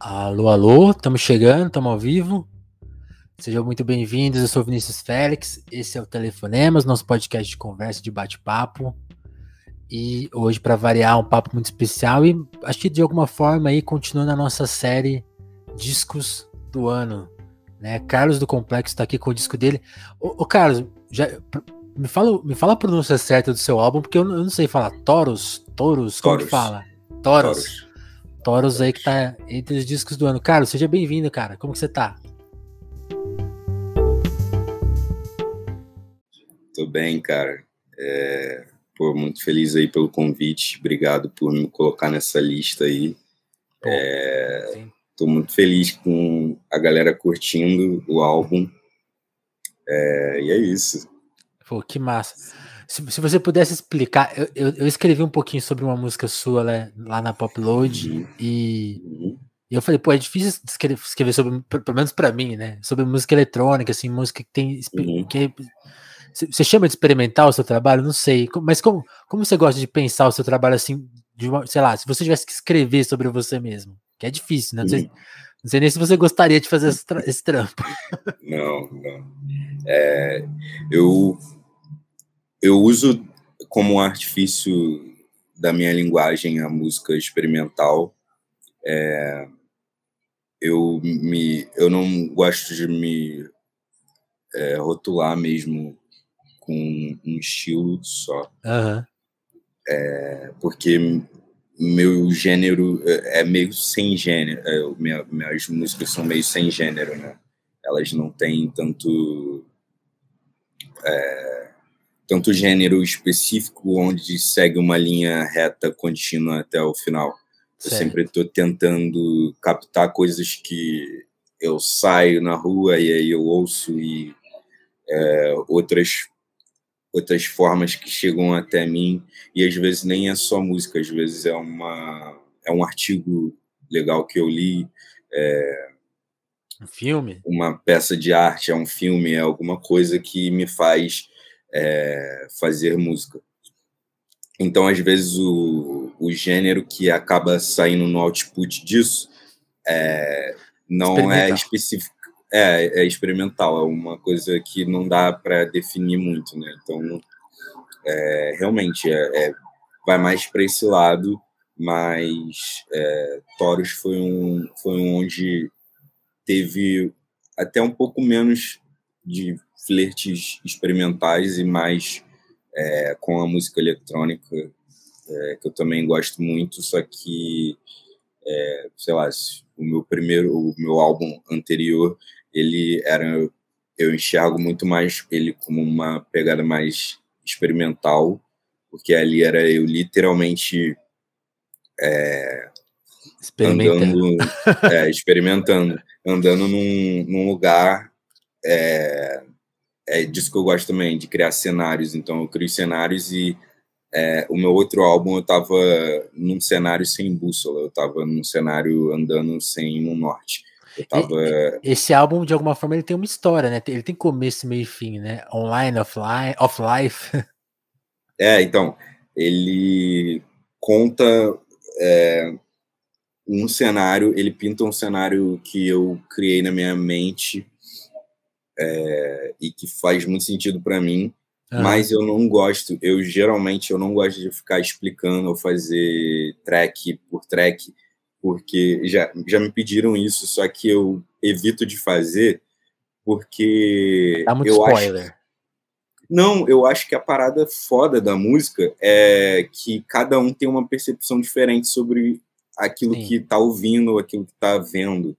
Alô, alô, estamos chegando, estamos ao vivo. Sejam muito bem-vindos, eu sou Vinícius Félix, esse é o Telefonemas, nosso podcast de conversa, de bate-papo. E hoje, para variar, um papo muito especial e acho que de alguma forma aí continuando a nossa série Discos do Ano. Né? Carlos do Complexo está aqui com o disco dele. Ô, ô Carlos, já, me, fala, me fala a pronúncia certa do seu álbum, porque eu não, eu não sei falar. Toros? Toros? Como que fala? Toros. Toros. Toros aí que tá entre os discos do ano. Carlos, seja bem-vindo, cara. Como que você tá? Tô bem, cara. É, pô, muito feliz aí pelo convite. Obrigado por me colocar nessa lista aí. Pô, é, tô muito feliz com a galera curtindo o álbum. É, e é isso. Pô, que massa. Se, se você pudesse explicar, eu, eu, eu, escrevi um pouquinho sobre uma música sua né, lá na Popload uhum. e, uhum. e, eu falei, pô, é difícil escrever, escrever sobre, pelo menos para mim, né? Sobre música eletrônica, assim, música que tem. Uhum. Que, você chama de experimental o seu trabalho? Não sei. Mas como, como você gosta de pensar o seu trabalho assim, de uma, sei lá, se você tivesse que escrever sobre você mesmo? Que é difícil, né? Não sei, uhum. não sei nem se você gostaria de fazer esse, esse trampo. Não, não. É, eu eu uso como artifício da minha linguagem a música experimental. É, eu, me, eu não gosto de me é, rotular mesmo com um estilo só. Uhum. É, porque meu gênero é, é meio sem gênero. É, minha, minhas músicas são meio sem gênero, né? Elas não têm tanto. É, tanto gênero específico onde segue uma linha reta contínua até o final. Eu sempre estou tentando captar coisas que eu saio na rua e aí eu ouço e é, outras outras formas que chegam até mim. E às vezes nem é só música, às vezes é uma é um artigo legal que eu li, é, um filme, uma peça de arte, é um filme, é alguma coisa que me faz é, fazer música. Então, às vezes, o, o gênero que acaba saindo no output disso é, não é específico, é, é, experimental, é uma coisa que não dá para definir muito, né? Então, é, realmente, é, é vai mais para esse lado, mas é, Toros foi um, foi um onde teve até um pouco menos de flertes experimentais e mais é, com a música eletrônica, é, que eu também gosto muito, só que, é, sei lá, o meu primeiro, o meu álbum anterior, ele era, eu enxergo muito mais ele como uma pegada mais experimental, porque ali era eu literalmente é, experimentando. andando, é, experimentando, andando num, num lugar é, é disso que eu gosto também, de criar cenários. Então, eu crio cenários e é, o meu outro álbum eu estava num cenário sem bússola, eu estava num cenário andando sem um norte. Tava... Esse álbum, de alguma forma, ele tem uma história, né? Ele tem começo, meio e fim, né? Online, offline, off life. É, então, ele conta é, um cenário, ele pinta um cenário que eu criei na minha mente é, e que faz muito sentido para mim, ah. mas eu não gosto, eu geralmente eu não gosto de ficar explicando ou fazer track por track, porque já, já me pediram isso, só que eu evito de fazer porque Dá muito eu spoiler. acho não, eu acho que a parada foda da música é que cada um tem uma percepção diferente sobre aquilo Sim. que tá ouvindo, aquilo que tá vendo.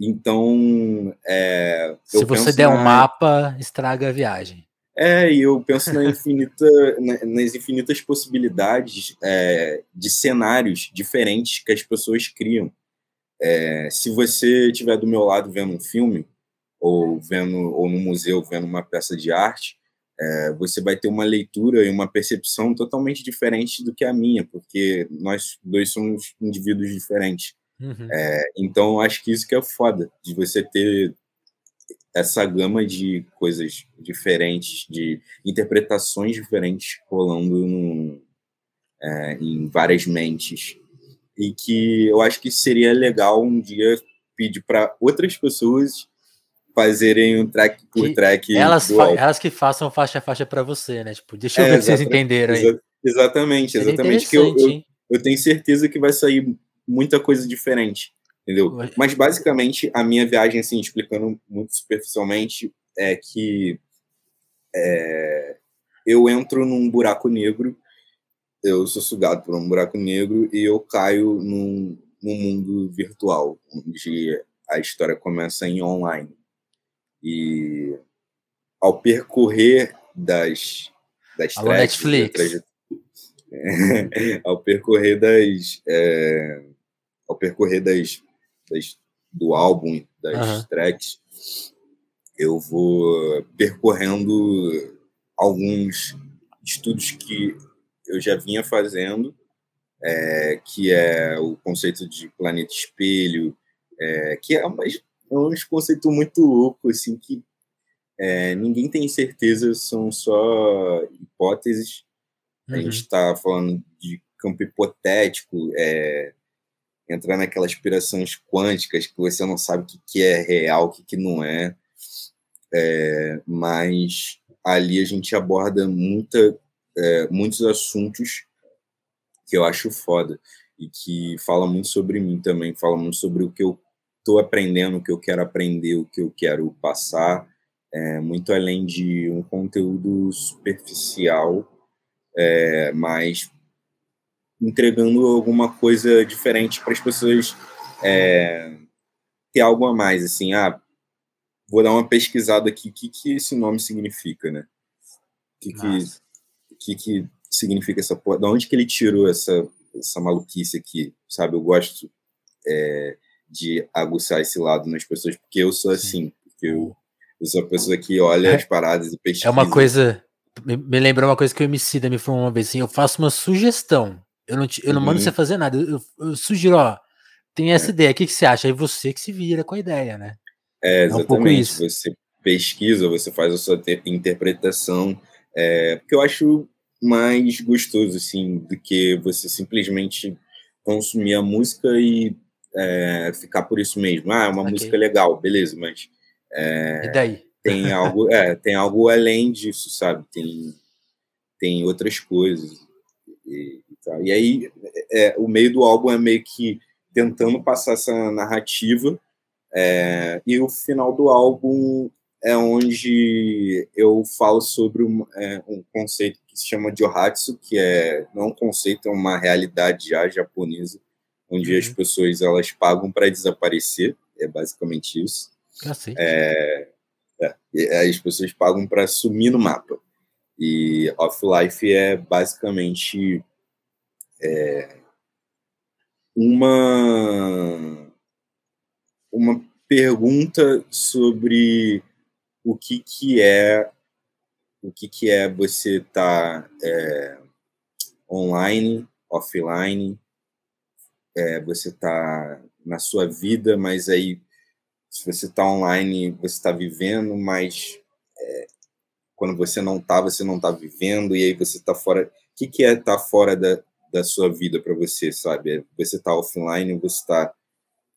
Então, é, se você der na... um mapa, estraga a viagem. É, e eu penso na infinita, nas infinitas possibilidades é, de cenários diferentes que as pessoas criam. É, se você estiver do meu lado vendo um filme, ou vendo ou no museu vendo uma peça de arte, é, você vai ter uma leitura e uma percepção totalmente diferente do que a minha, porque nós dois somos indivíduos diferentes. Uhum. É, então, acho que isso que é foda, de você ter essa gama de coisas diferentes, de interpretações diferentes rolando num, é, em várias mentes. e que eu acho que seria legal um dia pedir para outras pessoas fazerem um track por track. Elas, elas que façam faixa a faixa para você, né? Tipo, deixa eu é, ver se vocês entenderam aí. Exa exatamente, exatamente. Que eu, eu, eu, tenho certeza que vai sair muita coisa diferente, entendeu? Mas basicamente a minha viagem, assim, explicando muito superficialmente, é que é, eu entro num buraco negro, eu sou sugado por um buraco negro e eu caio num, num mundo virtual, onde a história começa em online. E ao percorrer das, das Alô, Netflix. ao percorrer das é, ao percorrer das, das, do álbum das uhum. tracks eu vou percorrendo alguns estudos que eu já vinha fazendo é, que é o conceito de planeta espelho é, que é mais é um conceito muito louco, assim, que é, ninguém tem certeza, são só hipóteses. Uhum. A gente está falando de campo hipotético, é, entrar naquelas aspirações quânticas que você não sabe o que, é real, o que, que não é. é. Mas ali a gente aborda muita, é, muitos assuntos que eu acho foda e que fala muito sobre mim também, fala muito sobre o que eu estou aprendendo o que eu quero aprender, o que eu quero passar, é, muito além de um conteúdo superficial, é, mas entregando alguma coisa diferente para as pessoas é, ter algo a mais, assim, ah, vou dar uma pesquisada aqui, o que, que esse nome significa, né? O que, que, que, que significa essa porra? Da onde que ele tirou essa, essa maluquice aqui, sabe? Eu gosto é, de aguçar esse lado nas pessoas, porque eu sou assim, porque eu, eu sou a pessoa que olha é, as paradas e pesquisa. É uma coisa, me, me lembrou uma coisa que o Emicida me falou uma vez assim, eu faço uma sugestão, eu não, te, eu não uhum. mando você fazer nada, eu, eu, sugiro, ó, tem essa é. ideia, o que, que você acha? Aí você que se vira com a ideia, né? É, exatamente, é um você pesquisa, você faz a sua interpretação, é, porque eu acho mais gostoso, assim, do que você simplesmente consumir a música e é, ficar por isso mesmo. Ah, é uma okay. música legal, beleza, mas. É, e daí? Tem algo, é, tem algo além disso, sabe? Tem, tem outras coisas. E, e, e aí, é, o meio do álbum é meio que tentando passar essa narrativa, é, e o final do álbum é onde eu falo sobre um, é, um conceito que se chama Johatsu, que é não é um conceito, é uma realidade já japonesa, onde uhum. as pessoas elas pagam para desaparecer, é basicamente isso. É, é, as pessoas pagam para sumir no mapa. E Off-Life é basicamente é, uma, uma pergunta sobre o que, que é o que, que é você estar tá, é, online, offline, é, você está na sua vida, mas aí se você está online, você está vivendo, mas é, quando você não está, você não está vivendo, e aí você está fora. O que, que é estar tá fora da, da sua vida para você, sabe? É, você está offline, você está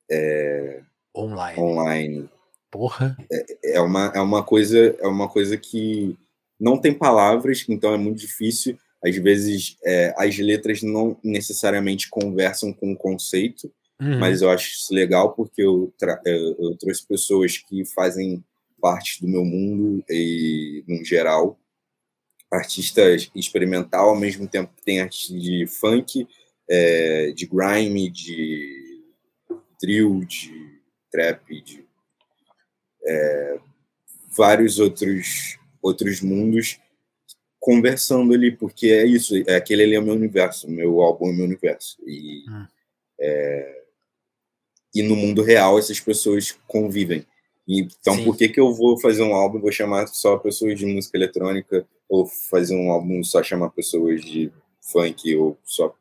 é, online. online. Porra. É, é, uma, é uma coisa é uma coisa que não tem palavras, então é muito difícil às vezes é, as letras não necessariamente conversam com o conceito, uhum. mas eu acho isso legal porque eu, eu, eu, trouxe pessoas que fazem parte do meu mundo e, no geral, artistas experimental, ao mesmo tempo que tem arte de funk, é, de grime, de drill, de trap, de é, vários outros outros mundos conversando ali, porque é isso, é, aquele ali é o meu universo, meu álbum é o meu universo. E, hum. é, e no mundo real essas pessoas convivem. Então, Sim. por que, que eu vou fazer um álbum vou chamar só pessoas de música eletrônica, ou fazer um álbum só chamar pessoas de funk, ou só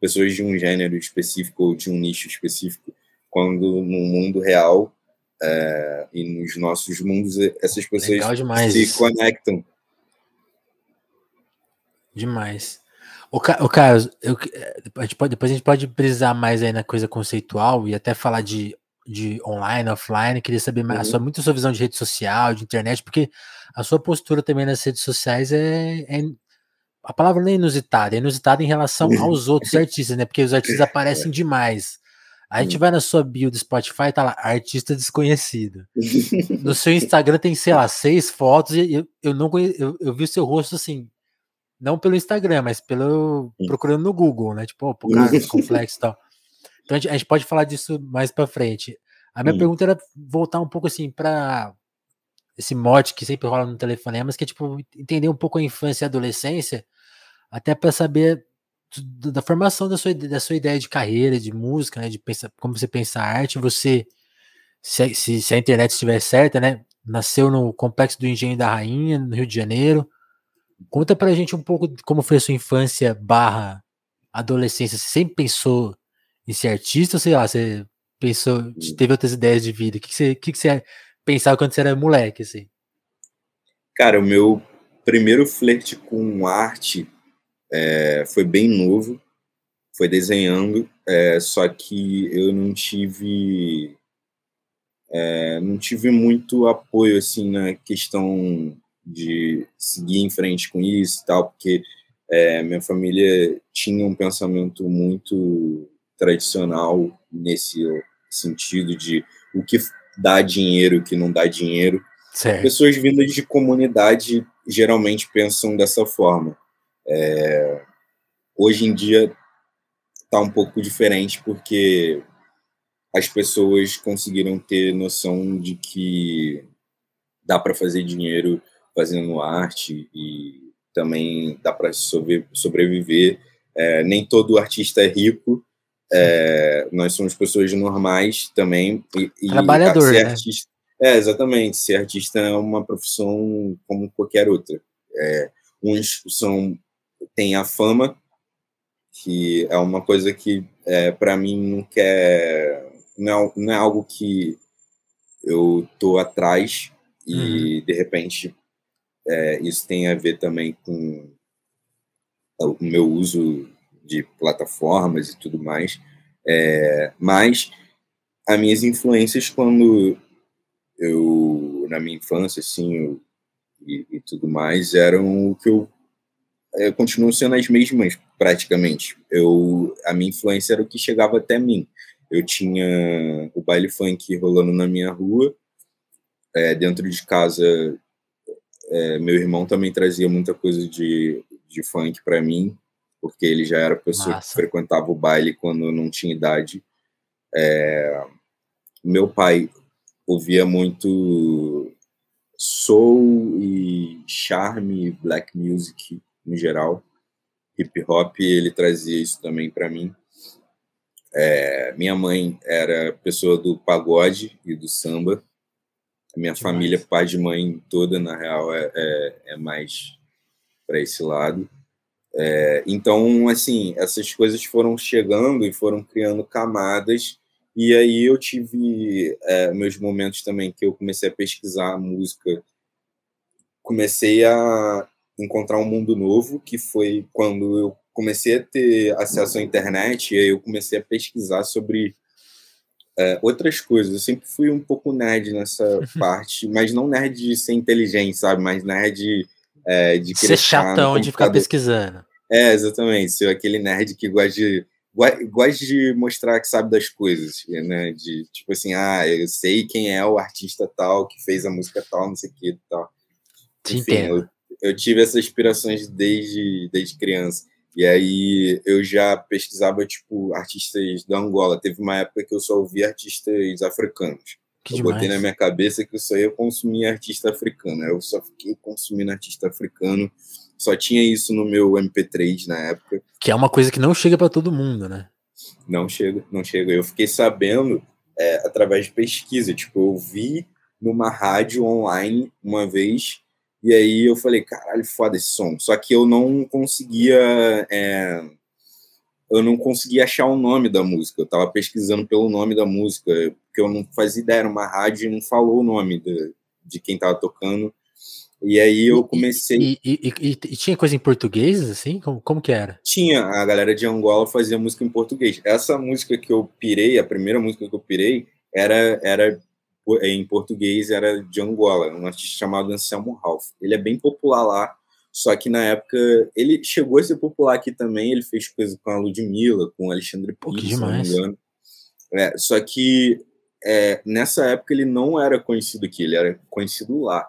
pessoas de um gênero específico ou de um nicho específico, quando no mundo real é, e nos nossos mundos essas pessoas se conectam Demais. O, o Carlos, eu, a gente pode, depois a gente pode brisar mais aí na coisa conceitual e até falar de, de online, offline. Queria saber mais, uhum. a sua, muito a sua visão de rede social, de internet, porque a sua postura também nas redes sociais é, é a palavra não é inusitada, é inusitada em relação aos outros artistas, né? Porque os artistas é. aparecem demais. A gente vai na sua bio do Spotify, tá lá, artista desconhecido. No seu Instagram tem, sei lá, seis fotos e eu, eu não conhe... eu, eu vi o seu rosto assim, não pelo Instagram, mas pelo procurando no Google, né? Tipo, pô, cara, complexo e tal. Então a gente, a gente, pode falar disso mais para frente. A minha hum. pergunta era voltar um pouco assim para esse mote que sempre rola no telefonema, mas que é tipo entender um pouco a infância e a adolescência, até para saber da formação da sua, da sua ideia de carreira, de música, né? De pensar, como você pensa a arte, você se, se, se a internet estiver certa, né? Nasceu no complexo do Engenho da Rainha, no Rio de Janeiro, Conta pra gente um pouco como foi a sua infância barra adolescência. Você sempre pensou em ser artista ou sei lá, você pensou, hum. teve outras ideias de vida? O que, que, você, que, que você pensava quando você era moleque, assim? Cara, o meu primeiro flerte com arte é, foi bem novo, foi desenhando, é, só que eu não tive é, não tive muito apoio assim na questão de seguir em frente com isso e tal, porque minha família tinha um pensamento muito tradicional nesse sentido de o que dá dinheiro, o que não dá dinheiro. Certo. Pessoas vindas de comunidade geralmente pensam dessa forma. É, hoje em dia está um pouco diferente porque as pessoas conseguiram ter noção de que dá para fazer dinheiro fazendo arte e também dá para sobreviver. É, nem todo artista é rico, é, nós somos pessoas normais também. E, Trabalhador, ser né? Artista, é, exatamente. Ser artista é uma profissão como qualquer outra. É, uns são têm a fama, que é uma coisa que, é, para mim, não quer... Não é, não é algo que eu tô atrás e, uhum. de repente, é, isso tem a ver também com o meu uso de plataformas e tudo mais. É, mas as minhas influências quando eu na minha infância assim eu, e, e, tudo mais eram o que eu, eu continuo sendo as mesmas praticamente eu a minha influência era o que chegava até mim eu tinha o baile funk rolando na minha rua é, dentro de casa é, meu irmão também trazia muita coisa de, de funk para mim, porque ele já era pessoa Massa. que frequentava o baile quando não tinha idade. É, meu pai ouvia muito soul e charme, black music no geral, hip hop, ele trazia isso também para mim. É, minha mãe era pessoa do pagode e do samba, minha Demais. família, pai de mãe toda, na real, é, é, é mais para esse lado. É, então, assim, essas coisas foram chegando e foram criando camadas. E aí eu tive é, meus momentos também que eu comecei a pesquisar a música. Comecei a encontrar um mundo novo, que foi quando eu comecei a ter acesso à internet e aí eu comecei a pesquisar sobre é, outras coisas. Eu sempre fui um pouco nerd nessa parte, mas não nerd de ser inteligente, sabe? Mas nerd é, de Ser chatão de ficar pesquisando. É, exatamente. Ser aquele nerd que gosta de gosta de mostrar que sabe das coisas, né? De tipo assim, ah, eu sei quem é o artista tal que fez a música tal, não sei o que tal. Enfim, eu, eu, tive essas inspirações desde, desde criança. E aí eu já pesquisava, tipo, artistas da Angola. Teve uma época que eu só ouvia artistas africanos. Que eu demais. botei na minha cabeça que eu só ia consumir artista africano. Eu só fiquei consumindo artista africano. Só tinha isso no meu MP3 na época. Que é uma coisa que não chega para todo mundo, né? Não chega, não chega. Eu fiquei sabendo é, através de pesquisa. Tipo, eu vi numa rádio online uma vez e aí eu falei, caralho, foda esse som. Só que eu não conseguia. É, eu não conseguia achar o nome da música. Eu tava pesquisando pelo nome da música, porque eu não fazia ideia, era uma rádio e não falou o nome de, de quem tava tocando. E aí eu comecei. E, e, e, e, tinha coisa em português, assim? Como, como que era? Tinha, a galera de Angola fazia música em português. Essa música que eu pirei, a primeira música que eu pirei, era, era em português, era de Angola, um artista chamado Anselmo Ralph. Ele é bem popular lá, só que na época ele chegou a ser popular aqui também, ele fez coisa com a Ludmilla, com o Alexandre Pires, se não me engano. É, só que é, nessa época ele não era conhecido aqui, ele era conhecido lá.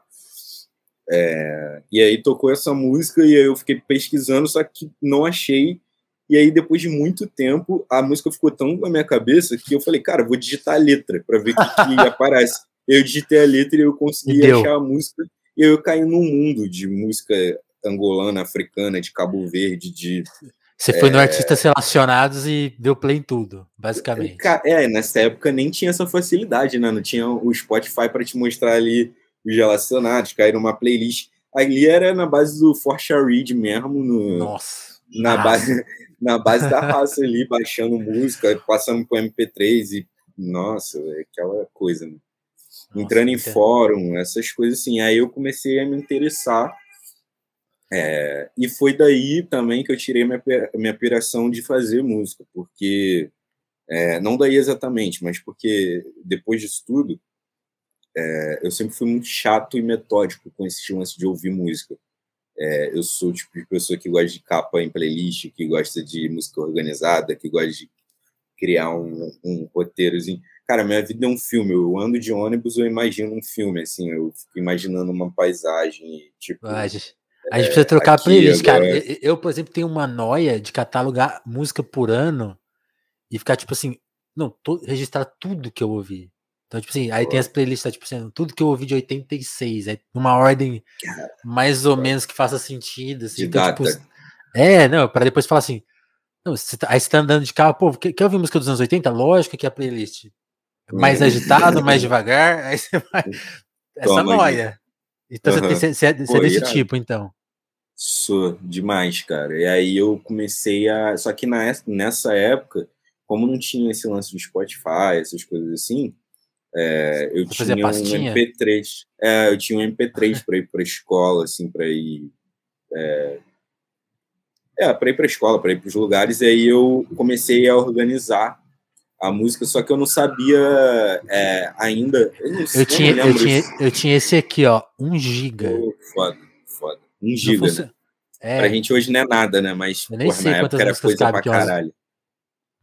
É, e aí tocou essa música e aí eu fiquei pesquisando, só que não achei. E aí, depois de muito tempo, a música ficou tão na minha cabeça que eu falei, cara, vou digitar a letra para ver o que, que aparece. Eu digitei a letra e eu consegui achar a música. E eu caí num mundo de música angolana, africana, de Cabo Verde, de. Você foi é... no Artistas Relacionados e deu play em tudo, basicamente. É, nessa época nem tinha essa facilidade, né? Não tinha o Spotify para te mostrar ali os relacionados, cair numa playlist. Ali era na base do Forcha Read mesmo, no, Nossa, na, base, na base da raça ali, baixando música, passando pro MP3 e, nossa, é aquela coisa, né? Entrando em fórum, essas coisas assim. Aí eu comecei a me interessar. É, e foi daí também que eu tirei minha, minha piração de fazer música, porque. É, não daí exatamente, mas porque depois disso tudo, é, eu sempre fui muito chato e metódico com esse lance de ouvir música. É, eu sou o tipo de pessoa que gosta de capa em playlist, que gosta de música organizada, que gosta de criar um, um roteirozinho. Cara, minha vida é um filme. Eu ando de ônibus, eu imagino um filme, assim, eu fico imaginando uma paisagem, tipo. A gente precisa trocar a playlist, cara. Eu, eu, por exemplo, tenho uma noia de catalogar música por ano e ficar, tipo assim, não, tô, registrar tudo que eu ouvi. Então, tipo assim, aí tem as playlists, tipo assim, tudo que eu ouvi de 86, é numa ordem mais ou menos que faça sentido. Assim. Então, tipo, é, não, para depois falar assim. Não, você tá, aí você tá andando de carro, pô, quer, quer ouvir música dos anos 80? Lógico que é a playlist. Mais uhum. agitado, mais devagar, aí você vai. Essa Toma noia. Aí. Então uhum. você, você, é, você é desse irado. tipo, então. Sou demais, cara. E aí eu comecei a. Só que na, nessa época, como não tinha esse lance do Spotify, essas coisas assim, é, eu tinha um MP3. É, eu tinha um MP3 para ir para a escola, assim, para ir. É, é para ir para a escola, para ir para os lugares. E aí eu comecei a organizar a música, só que eu não sabia é, ainda. Eu, não, eu tinha, eu, tinha, eu tinha esse aqui, ó, 1 giga. Oh, foda. 1 giga. Fosse... Né? É. Pra gente hoje não é nada, né? Mas porra, sei na época era coisa pra caralho.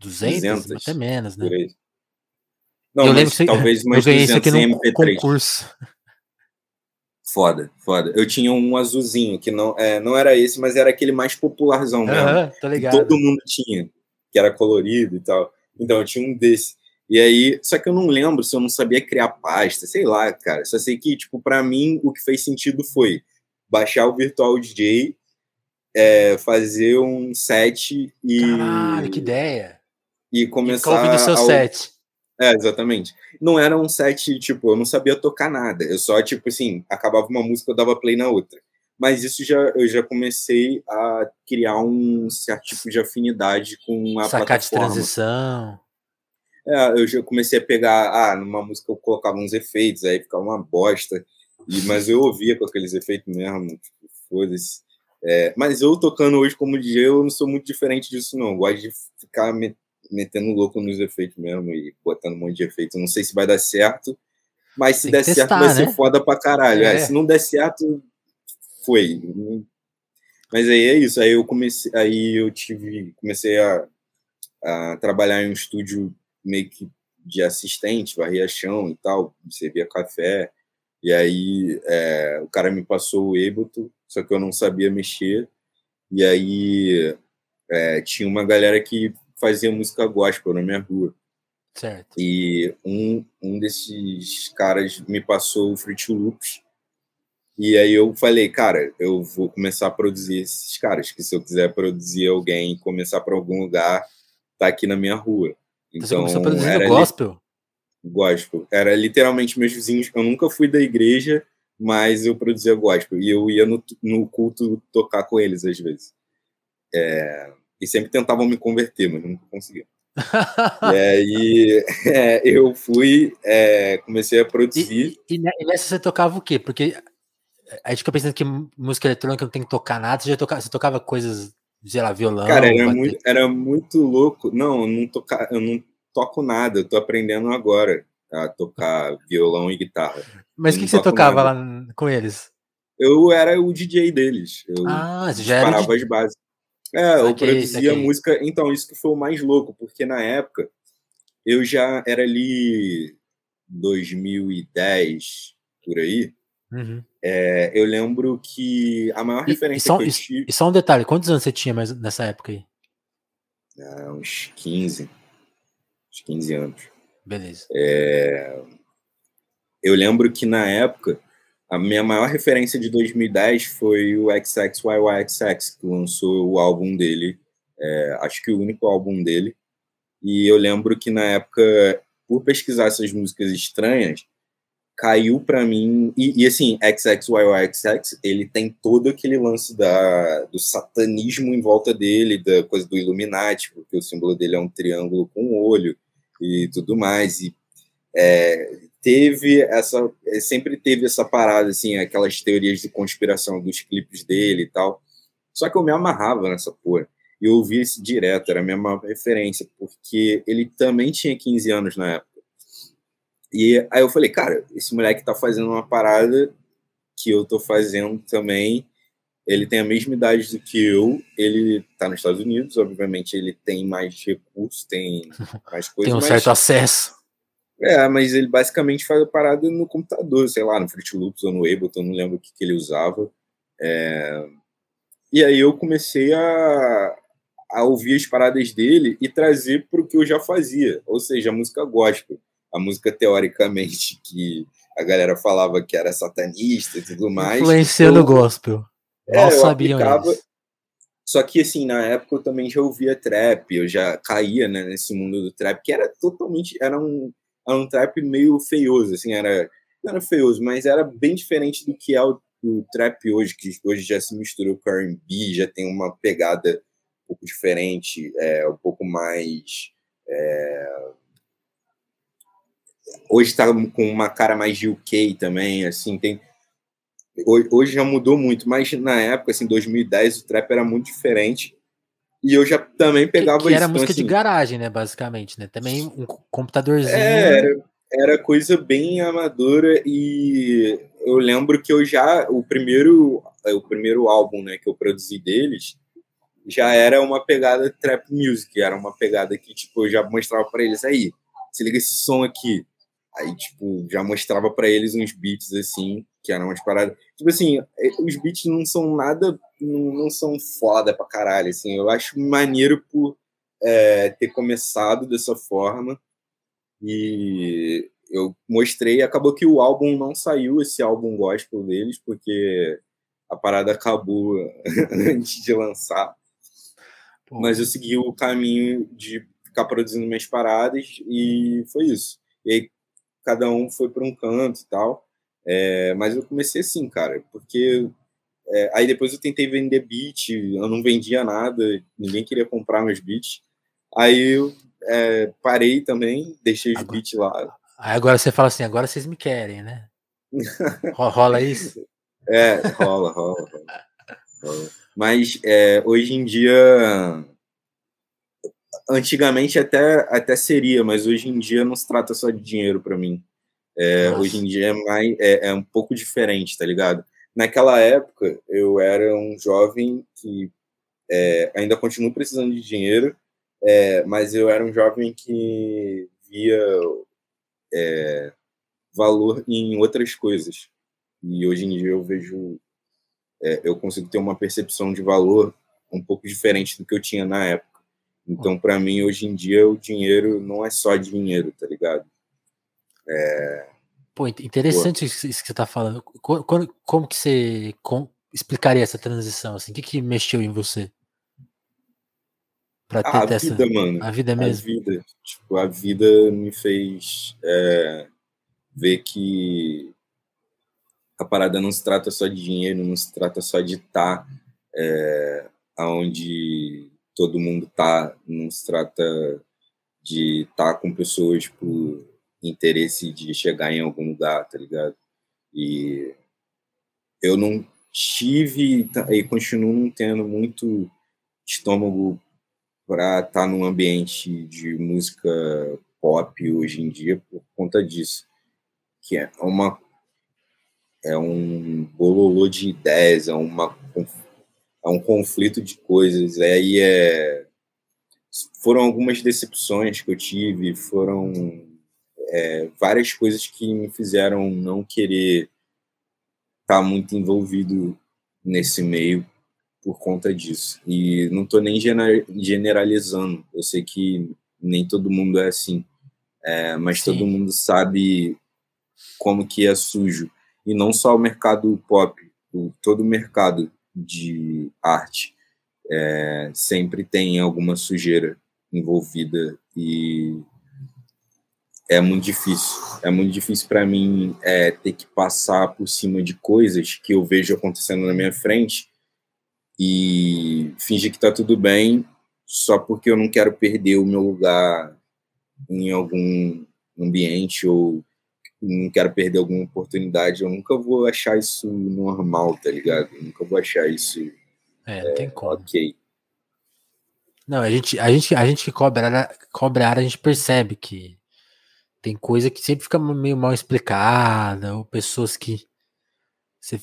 200? 200? Até menos, né? Não, eu lembro que talvez umas eu ganhei isso aqui no MP3. concurso. Foda, foda. Eu tinha um azulzinho, que não, é, não era esse, mas era aquele mais popularzão mesmo. Uhum, tô ligado. todo mundo tinha, que era colorido e tal. Então eu tinha um desse. E aí, só que eu não lembro se eu não sabia criar pasta, sei lá, cara. Só sei que, tipo, para mim, o que fez sentido foi baixar o Virtual DJ, é, fazer um set e. Caralho, que ideia! E começar. E o seu set. É, exatamente. Não era um set, tipo, eu não sabia tocar nada. Eu só, tipo assim, acabava uma música, eu dava play na outra. Mas isso já eu já comecei a criar um certo tipo de afinidade com a Sacar plataforma. de transição. É, eu já comecei a pegar, ah, numa música eu colocava uns efeitos, aí ficava uma bosta. E, mas eu ouvia com aqueles efeitos mesmo, tipo, foda-se. É, mas eu tocando hoje como DJ, eu não sou muito diferente disso, não. Eu gosto de ficar metendo louco nos efeitos mesmo e botando um monte de efeito. Não sei se vai dar certo, mas se Tem der testar, certo, vai né? ser foda pra caralho. É. É, se não der certo, foi. Mas aí é isso. Aí eu comecei, aí eu tive, comecei a, a trabalhar em um estúdio meio que de assistente, varria chão e tal, servia café. E aí é, o cara me passou o Ableton, só que eu não sabia mexer. E aí é, tinha uma galera que fazia música gospel na minha rua. Certo. E um, um desses caras me passou o Fruit Loops. E aí eu falei, cara, eu vou começar a produzir esses caras, que se eu quiser produzir alguém e começar para algum lugar, tá aqui na minha rua. Então, Você começou produzindo era gospel? Gospel. Era literalmente meus vizinhos. Eu nunca fui da igreja, mas eu produzia gospel. E eu ia no, no culto tocar com eles às vezes. É, e sempre tentavam me converter, mas nunca conseguiam. e aí é, eu fui, é, comecei a produzir. E, e, e, nessa você tocava o quê? Porque a gente fica pensando que música eletrônica não tem que tocar nada. Você já tocava, você tocava coisas, sei lá, violão? Cara, era, muito, era muito louco. Não, eu não, toca, eu não toco nada, eu tô aprendendo agora a tocar violão e guitarra. Mas o que, que você tocava nada. lá com eles? Eu era o DJ deles. Eu ah, você já era parava as bases. É, eu produzia música. Então, isso que foi o mais louco, porque na época eu já era ali 2010, por aí. Uhum. É, eu lembro que a maior e, referência e só, que eu tive... E só um detalhe, quantos anos você tinha mais nessa época aí? Ah, uns 15. Uns 15 anos. Beleza. É... Eu lembro que na época a minha maior referência de 2010 foi o XXYYXX, que lançou o álbum dele, é, acho que o único álbum dele. E eu lembro que na época, por pesquisar essas músicas estranhas, caiu para mim. E, e, assim, XXYYXX, ele tem todo aquele lance da, do satanismo em volta dele, da coisa do Illuminati, porque o símbolo dele é um triângulo com olho e tudo mais. E é, teve essa é, sempre teve essa parada assim aquelas teorias de conspiração dos clipes dele e tal só que eu me amarrava nessa porra e eu ouvia isso direto era a minha maior referência porque ele também tinha 15 anos na época e aí eu falei cara esse moleque tá fazendo uma parada que eu tô fazendo também ele tem a mesma idade do que eu ele tá nos Estados Unidos obviamente ele tem mais recursos tem mais coisas tem um mas... certo acesso é, mas ele basicamente faz a parada no computador, sei lá, no Fruit Loops ou no Ableton, não lembro o que, que ele usava. É... E aí eu comecei a, a ouvir as paradas dele e trazer para o que eu já fazia, ou seja, a música gospel, a música teoricamente que a galera falava que era satanista e tudo mais. Influenciando o gospel. É, Nós sabíamos aplicava... Só que, assim, na época eu também já ouvia trap, eu já caía né, nesse mundo do trap, que era totalmente. Era um, era um trap meio feioso, assim, era não era feioso, mas era bem diferente do que é o, o trap hoje, que hoje já se misturou com R&B, já tem uma pegada um pouco diferente, é, um pouco mais é... hoje está com uma cara mais de UK também, assim, tem hoje já mudou muito, mas na época, assim, 2010, o trap era muito diferente. E eu já também pegava que, que era então, música assim, de garagem, né, basicamente, né? Também um computadorzinho. É, era, era coisa bem amadora e eu lembro que eu já o primeiro o primeiro álbum, né, que eu produzi deles já era uma pegada trap music, era uma pegada que tipo eu já mostrava para eles aí, se liga esse som aqui. Aí tipo já mostrava para eles uns beats assim, que eram umas paradas. Tipo assim, é, os beats não são nada não, não são foda pra caralho, assim. Eu acho maneiro por é, ter começado dessa forma e eu mostrei, acabou que o álbum não saiu, esse álbum gospel deles, porque a parada acabou antes de lançar. Pô. Mas eu segui o caminho de ficar produzindo minhas paradas e foi isso. E aí cada um foi para um canto e tal. É, mas eu comecei assim, cara, porque é, aí depois eu tentei vender beat, eu não vendia nada, ninguém queria comprar meus beats. Aí eu é, parei também, deixei os agora, beats lá. Aí agora você fala assim, agora vocês me querem, né? rola isso? É, rola, rola. rola. Mas é, hoje em dia, antigamente até, até seria, mas hoje em dia não se trata só de dinheiro para mim. É, hoje em dia é, mais, é, é um pouco diferente, tá ligado? Naquela época, eu era um jovem que é, ainda continuo precisando de dinheiro, é, mas eu era um jovem que via é, valor em outras coisas. E hoje em dia eu vejo, é, eu consigo ter uma percepção de valor um pouco diferente do que eu tinha na época. Então, para mim, hoje em dia, o dinheiro não é só dinheiro, tá ligado? É, Pô, interessante isso que você está falando. Como, como que você com, explicaria essa transição? Assim? O que, que mexeu em você? Pra ter a vida, mano. A vida mesmo. A vida. Tipo, a vida me fez é, ver que a parada não se trata só de dinheiro, não se trata só de estar tá, é, onde todo mundo tá, não se trata de estar tá com pessoas por interesse de chegar em algum lugar, tá ligado? E eu não tive e continuo não tendo muito estômago para estar tá num ambiente de música pop hoje em dia por conta disso, que é uma é um bololô de ideias, é uma é um conflito de coisas, aí é foram algumas decepções que eu tive, foram é, várias coisas que me fizeram não querer estar tá muito envolvido nesse meio por conta disso. E não estou nem generalizando, eu sei que nem todo mundo é assim, é, mas Sim. todo mundo sabe como que é sujo. E não só o mercado pop, o, todo o mercado de arte é, sempre tem alguma sujeira envolvida e é muito difícil. É muito difícil para mim é, ter que passar por cima de coisas que eu vejo acontecendo na minha frente e fingir que está tudo bem só porque eu não quero perder o meu lugar em algum ambiente ou não quero perder alguma oportunidade. Eu nunca vou achar isso normal, tá ligado? Eu nunca vou achar isso. É, não tem é, como. Ok. Não, a gente, a gente, a gente que cobra, cobra a área, a gente percebe que tem coisa que sempre fica meio mal explicada, ou pessoas que. Você,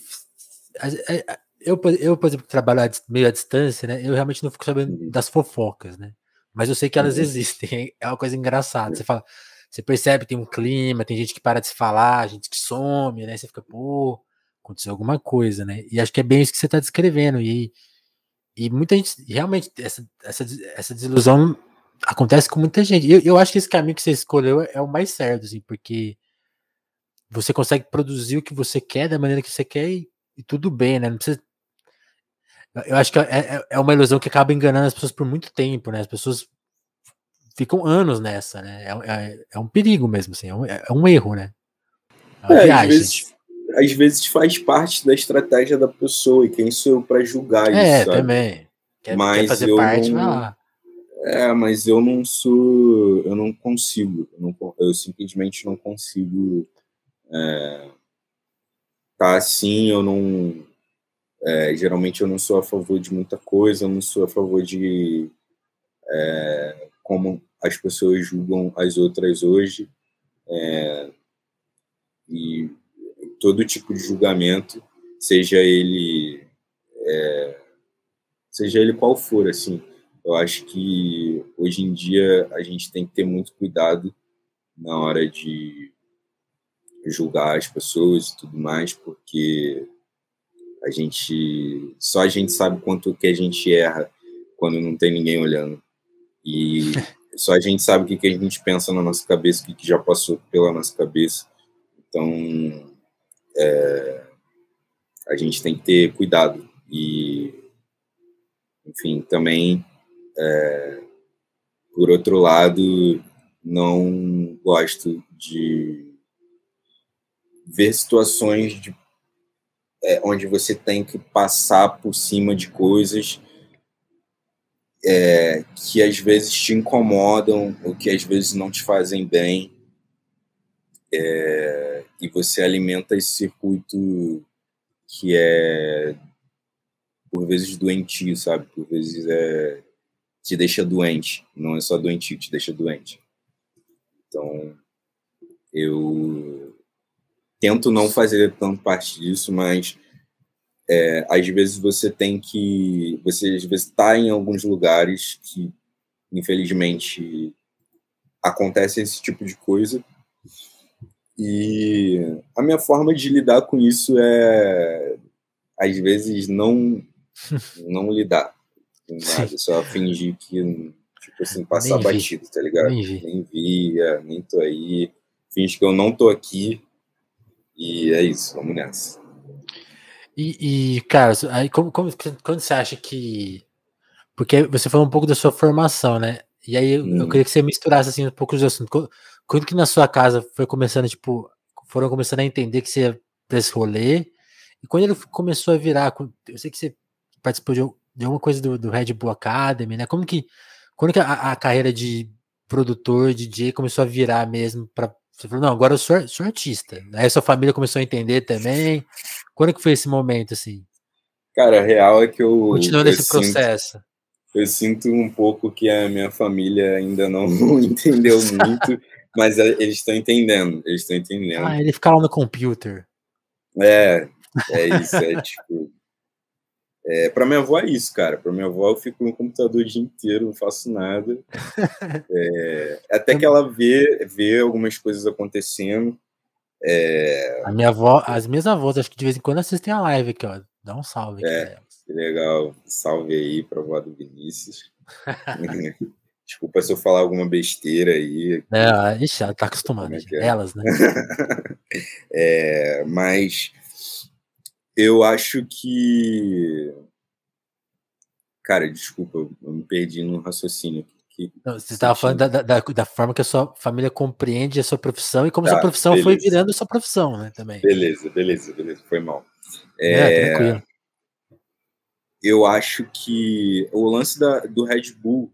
eu, eu, por exemplo, que trabalho meio à distância, né? Eu realmente não fico sabendo das fofocas, né? Mas eu sei que elas uhum. existem. É uma coisa engraçada. Você fala, você percebe tem um clima, tem gente que para de se falar, gente que some, né? Você fica, pô, aconteceu alguma coisa, né? E acho que é bem isso que você está descrevendo. E, e muita gente, realmente, essa, essa, essa desilusão acontece com muita gente. Eu, eu acho que esse caminho que você escolheu é o mais certo, assim, porque você consegue produzir o que você quer da maneira que você quer e, e tudo bem, né? Não precisa. Eu acho que é, é, é uma ilusão que acaba enganando as pessoas por muito tempo, né? As pessoas ficam anos nessa, né? É, é, é um perigo mesmo, assim, é um, é um erro, né? É, é às, vezes, às vezes faz parte da estratégia da pessoa, e quem sou eu para julgar é, isso? É, também. Quer, Mas quer fazer parte, não... vai lá. É, mas eu não sou, eu não consigo, eu, não, eu simplesmente não consigo é, tá assim, eu não, é, geralmente eu não sou a favor de muita coisa, eu não sou a favor de é, como as pessoas julgam as outras hoje, é, e todo tipo de julgamento, seja ele, é, seja ele qual for, assim, eu acho que hoje em dia a gente tem que ter muito cuidado na hora de julgar as pessoas e tudo mais, porque a gente só a gente sabe quanto que a gente erra quando não tem ninguém olhando. E só a gente sabe o que, que a gente pensa na nossa cabeça, o que, que já passou pela nossa cabeça. Então, é, a gente tem que ter cuidado. E, enfim, também é, por outro lado, não gosto de ver situações de, é, onde você tem que passar por cima de coisas é, que às vezes te incomodam ou que às vezes não te fazem bem. É, e você alimenta esse circuito que é por vezes doentio, sabe? Por vezes é te deixa doente. Não é só doentio, te deixa doente. Então, eu tento não fazer tanto parte disso, mas é, às vezes você tem que. Você às vezes está em alguns lugares que, infelizmente, acontece esse tipo de coisa. E a minha forma de lidar com isso é, às vezes, não, não lidar nada, só fingir que, tipo assim, passar nem batido, vi. tá ligado? Nem vi. nem via, nem tô aí. Finge que eu não tô aqui. E é isso, vamos nessa. E, e cara, aí como, como, quando você acha que. Porque você falou um pouco da sua formação, né? E aí hum. eu queria que você misturasse assim um pouco os assuntos. Quando que na sua casa foi começando, tipo, foram começando a entender que você ia pra esse rolê? E quando ele começou a virar, eu sei que você participou de de alguma coisa do, do Red Bull Academy, né? Como que quando que a, a carreira de produtor, DJ começou a virar mesmo para você falou, não, agora eu sou, sou artista. Aí a sua família começou a entender também. Quando que foi esse momento, assim? Cara, a real é que eu. Continua nesse sinto, processo. Eu sinto um pouco que a minha família ainda não entendeu muito, mas eles estão entendendo. Eles estão entendendo. Ah, ele fica lá no computer. É, é isso. É tipo. É, para minha avó é isso, cara. Para minha avó eu fico no computador o dia inteiro, não faço nada. É, até que ela vê, vê algumas coisas acontecendo. É... A minha avó, as minhas avós, acho que de vez em quando assistem a live aqui, ó. Dá um salve aqui é, Que legal. Salve aí pra avó do Vinícius. Desculpa se eu falar alguma besteira aí. É, ixi, ela tá acostumada. É é? Elas, né? é, mas eu acho que. Cara, desculpa, eu me perdi no raciocínio. Que... Não, você estava falando da, da, da, forma que a sua família compreende a sua profissão e como tá, sua profissão beleza. foi virando a sua profissão, né? Também. Beleza, beleza, beleza. Foi mal. É, é eu acho que o lance da, do Red Bull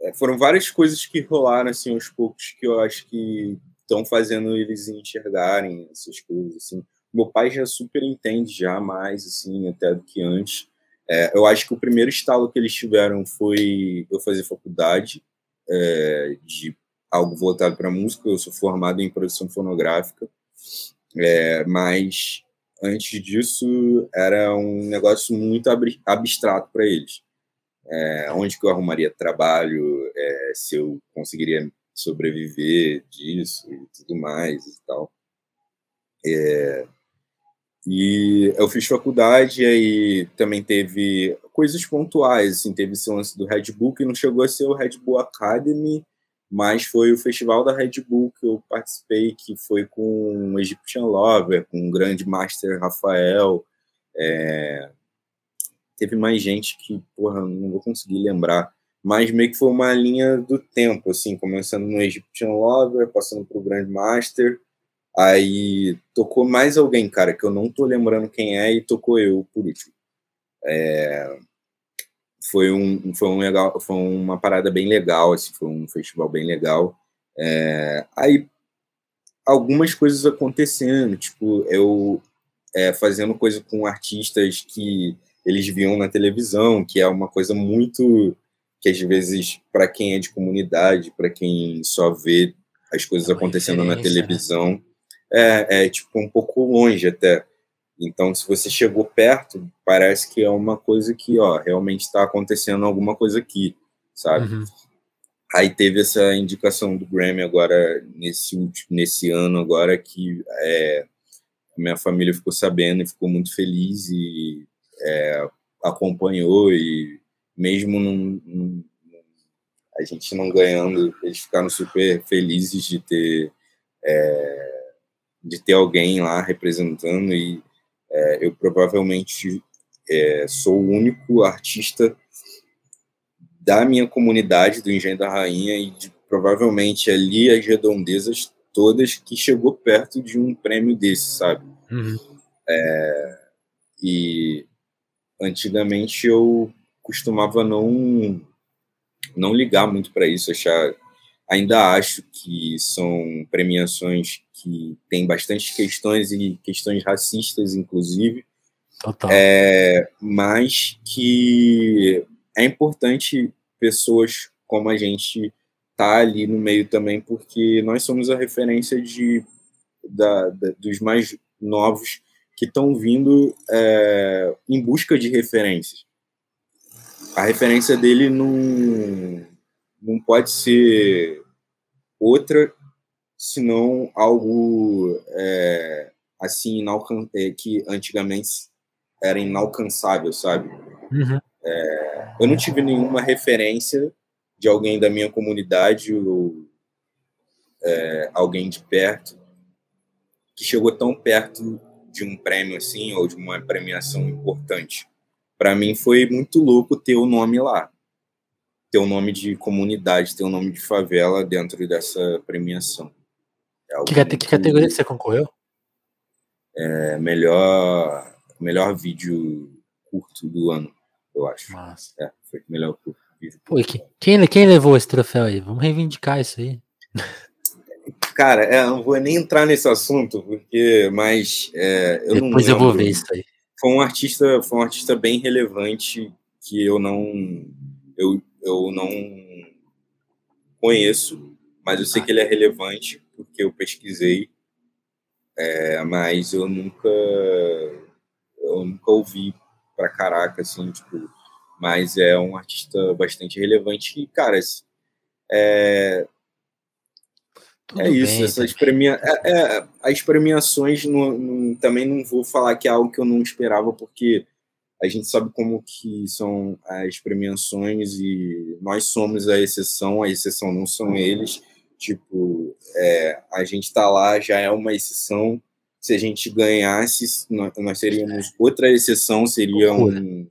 é, foram várias coisas que rolaram assim aos poucos que eu acho que estão fazendo eles enxergarem essas coisas assim meu pai já super entende já mais, assim, até do que antes. É, eu acho que o primeiro estalo que eles tiveram foi eu fazer faculdade é, de algo voltado para música. Eu sou formado em produção fonográfica, é, mas antes disso era um negócio muito abstrato para eles. É, onde que eu arrumaria trabalho, é, se eu conseguiria sobreviver disso e tudo mais e tal. É, e eu fiz faculdade e aí também teve coisas pontuais, assim, teve esse lance do Red Bull, que não chegou a ser o Red Bull Academy, mas foi o festival da Red Bull que eu participei, que foi com o Egyptian Lover, com o grande master Rafael. É... Teve mais gente que, porra, não vou conseguir lembrar, mas meio que foi uma linha do tempo, assim, começando no Egyptian Lover, passando para o Grande Master, Aí tocou mais alguém, cara, que eu não tô lembrando quem é, e tocou eu por último. É, foi, um, foi, um legal, foi uma parada bem legal, assim, foi um festival bem legal. É, aí algumas coisas acontecendo, tipo, eu é, fazendo coisa com artistas que eles viam na televisão, que é uma coisa muito que às vezes para quem é de comunidade, para quem só vê as coisas acontecendo na né? televisão? É, é tipo um pouco longe até. Então, se você chegou perto, parece que é uma coisa que, ó, realmente está acontecendo alguma coisa aqui, sabe? Uhum. Aí teve essa indicação do Grammy agora, nesse, nesse ano agora, que é, minha família ficou sabendo e ficou muito feliz e é, acompanhou e mesmo num, num, a gente não ganhando, eles ficaram super felizes de ter é, de ter alguém lá representando e é, eu provavelmente é, sou o único artista da minha comunidade do Engenho da Rainha e de, provavelmente ali as redondezas todas que chegou perto de um prêmio desse, sabe? Uhum. É, e antigamente eu costumava não não ligar muito para isso, achar ainda acho que são premiações que têm bastante questões e questões racistas, inclusive. Total. É, mas que é importante pessoas como a gente tá ali no meio também, porque nós somos a referência de, da, da dos mais novos que estão vindo é, em busca de referências. A referência dele não, não pode ser outra, senão algo é, assim inalcan é, que antigamente era inalcançável, sabe? Uhum. É, eu não tive nenhuma referência de alguém da minha comunidade ou é, alguém de perto que chegou tão perto de um prêmio assim ou de uma premiação importante. Para mim foi muito louco ter o nome lá ter um nome de comunidade, ter um nome de favela dentro dessa premiação. É que, muito... que, categoria que você concorreu? É, melhor, melhor vídeo curto do ano, eu acho. Nossa. É, foi melhor curto. Pô, quem, quem levou esse troféu aí? Vamos reivindicar isso aí. Cara, é, não vou nem entrar nesse assunto, porque, mas é, eu Depois eu vou ver isso aí. Foi um artista, foi um artista bem relevante que eu não, eu, eu não conheço, mas eu sei ah. que ele é relevante porque eu pesquisei, é, mas eu nunca, eu nunca ouvi pra caraca, assim, tipo, mas é um artista bastante relevante e, cara, é, é isso, bem, essas premia... É, é, as premiações também não vou falar que é algo que eu não esperava, porque a gente sabe como que são as premiações e nós somos a exceção, a exceção não são eles. Tipo, é, a gente está lá, já é uma exceção. Se a gente ganhasse, nós, seríamos outra exceção, seria um.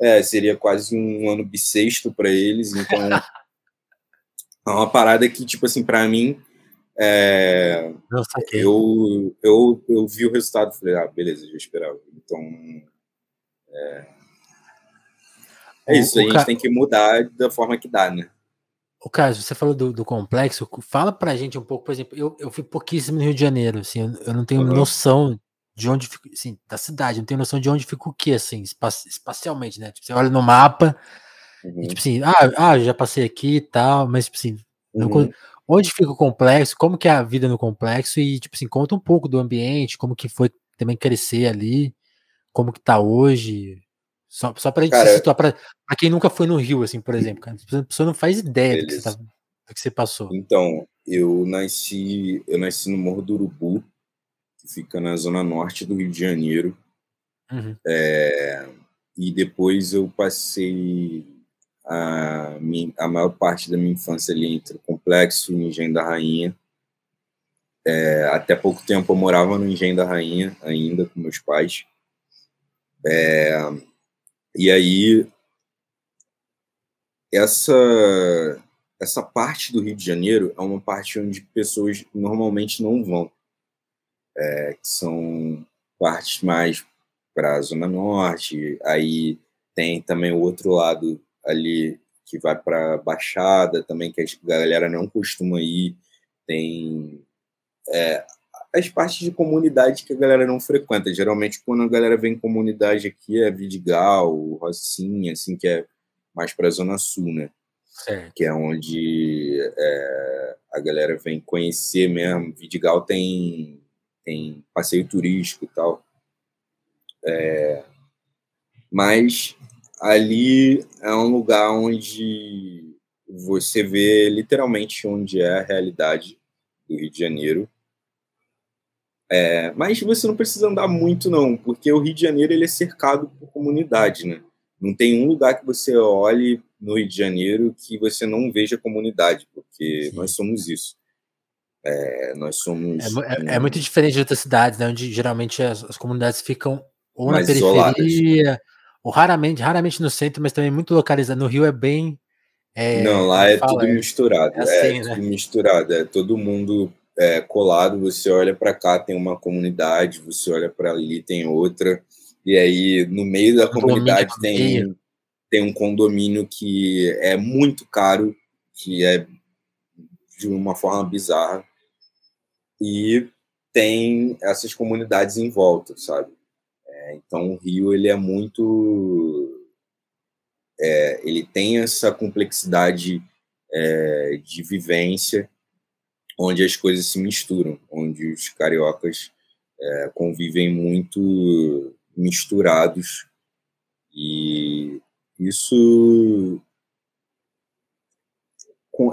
É, seria quase um ano bissexto para eles. Então, é uma parada que, tipo assim, para mim, é, eu, eu, eu vi o resultado e falei, ah, beleza, já esperava. Então, é, é isso, o, a gente tem que mudar da forma que dá, né? O caso, você falou do, do, complexo, fala pra gente um pouco, por exemplo, eu, eu fui pouquíssimo no Rio de Janeiro, assim, eu, eu não tenho uhum. noção de onde fica, assim, da cidade, não tenho noção de onde fica o que, assim, espacialmente, né? Tipo, você olha no mapa uhum. e, tipo assim, ah, ah, já passei aqui e tal, mas, tipo assim, uhum. onde fica o complexo, como que é a vida no complexo e, tipo assim, conta um pouco do ambiente, como que foi também crescer ali como que tá hoje? Só, só pra gente cara, se situar, pra, pra, quem nunca foi no Rio, assim, por exemplo, cara, a pessoa não faz ideia do que, tá, do que, você passou. Então, eu nasci, eu nasci no Morro do Urubu, que fica na zona norte do Rio de Janeiro. Uhum. É, e depois eu passei a, minha, a maior parte da minha infância ali entre o Complexo e o Engenho da Rainha. É, até pouco tempo eu morava no Engenho da Rainha ainda com meus pais. É, e aí, essa, essa parte do Rio de Janeiro é uma parte onde pessoas normalmente não vão. É, que são partes mais para a Zona Norte, aí tem também o outro lado ali que vai para Baixada também, que a galera não costuma ir. Tem é, as partes de comunidade que a galera não frequenta. Geralmente, quando a galera vem em comunidade aqui, é Vidigal, Rocinha, assim, que é mais para a Zona Sul, né? Certo. Que é onde é, a galera vem conhecer mesmo. Vidigal tem, tem passeio turístico e tal. É, mas ali é um lugar onde você vê literalmente onde é a realidade do Rio de Janeiro é, mas você não precisa andar muito, não, porque o Rio de Janeiro ele é cercado por comunidade, né? Não tem um lugar que você olhe no Rio de Janeiro que você não veja comunidade, porque Sim. nós somos isso. É, nós somos. É, é, é, muito diferente de outras cidades, né, onde geralmente as, as comunidades ficam ou na periferia, isoladas. ou raramente, raramente no centro, mas também muito localizado. No Rio é bem. É, não, lá é fala, tudo misturado. É, assim, né? tudo misturado. É todo mundo é, colado, você olha para cá tem uma comunidade, você olha para ali tem outra, e aí no meio da comunidade tem, tem um condomínio que é muito caro, que é de uma forma bizarra, e tem essas comunidades em volta, sabe? É, então o Rio ele é muito, é, ele tem essa complexidade é, de vivência onde as coisas se misturam, onde os cariocas é, convivem muito misturados e isso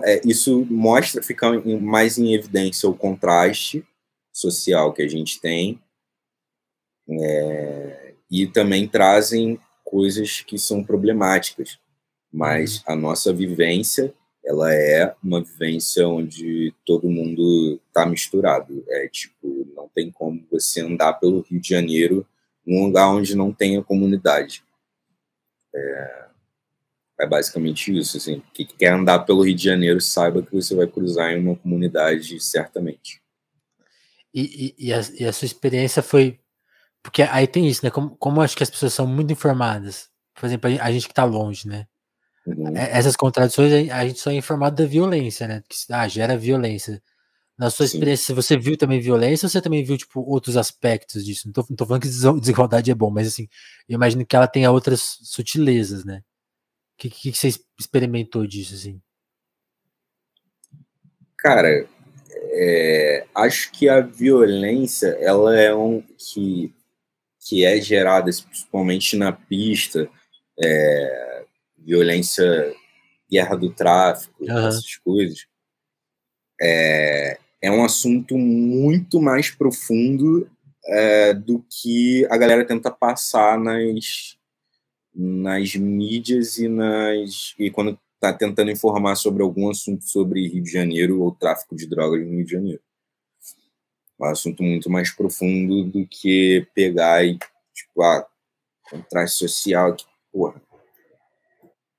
é, isso mostra, fica mais em evidência o contraste social que a gente tem é, e também trazem coisas que são problemáticas, mas uhum. a nossa vivência ela é uma vivência onde todo mundo está misturado. É tipo, não tem como você andar pelo Rio de Janeiro num lugar onde não tenha comunidade. É, é basicamente isso. Assim, quem quer andar pelo Rio de Janeiro saiba que você vai cruzar em uma comunidade certamente. E, e, e, a, e a, sua experiência foi. Porque aí tem isso, né? Como, como acho que as pessoas são muito informadas. Por exemplo, a gente que está longe, né? Uhum. É, essas contradições a gente só é informado da violência, né? Que ah, gera violência. Na sua experiência, Sim. você viu também violência ou você também viu, tipo, outros aspectos disso? Não tô, não tô falando que desigualdade é bom, mas assim, eu imagino que ela tenha outras sutilezas, né? O que, que, que você experimentou disso, assim? Cara, é, acho que a violência, ela é um que, que é gerada principalmente na pista, é, violência, guerra do tráfico, uhum. essas coisas, é, é um assunto muito mais profundo é, do que a galera tenta passar nas, nas mídias e nas e quando está tentando informar sobre algum assunto sobre Rio de Janeiro ou tráfico de drogas no Rio de Janeiro. É um assunto muito mais profundo do que pegar e tipo, ah, contraste social, que, porra,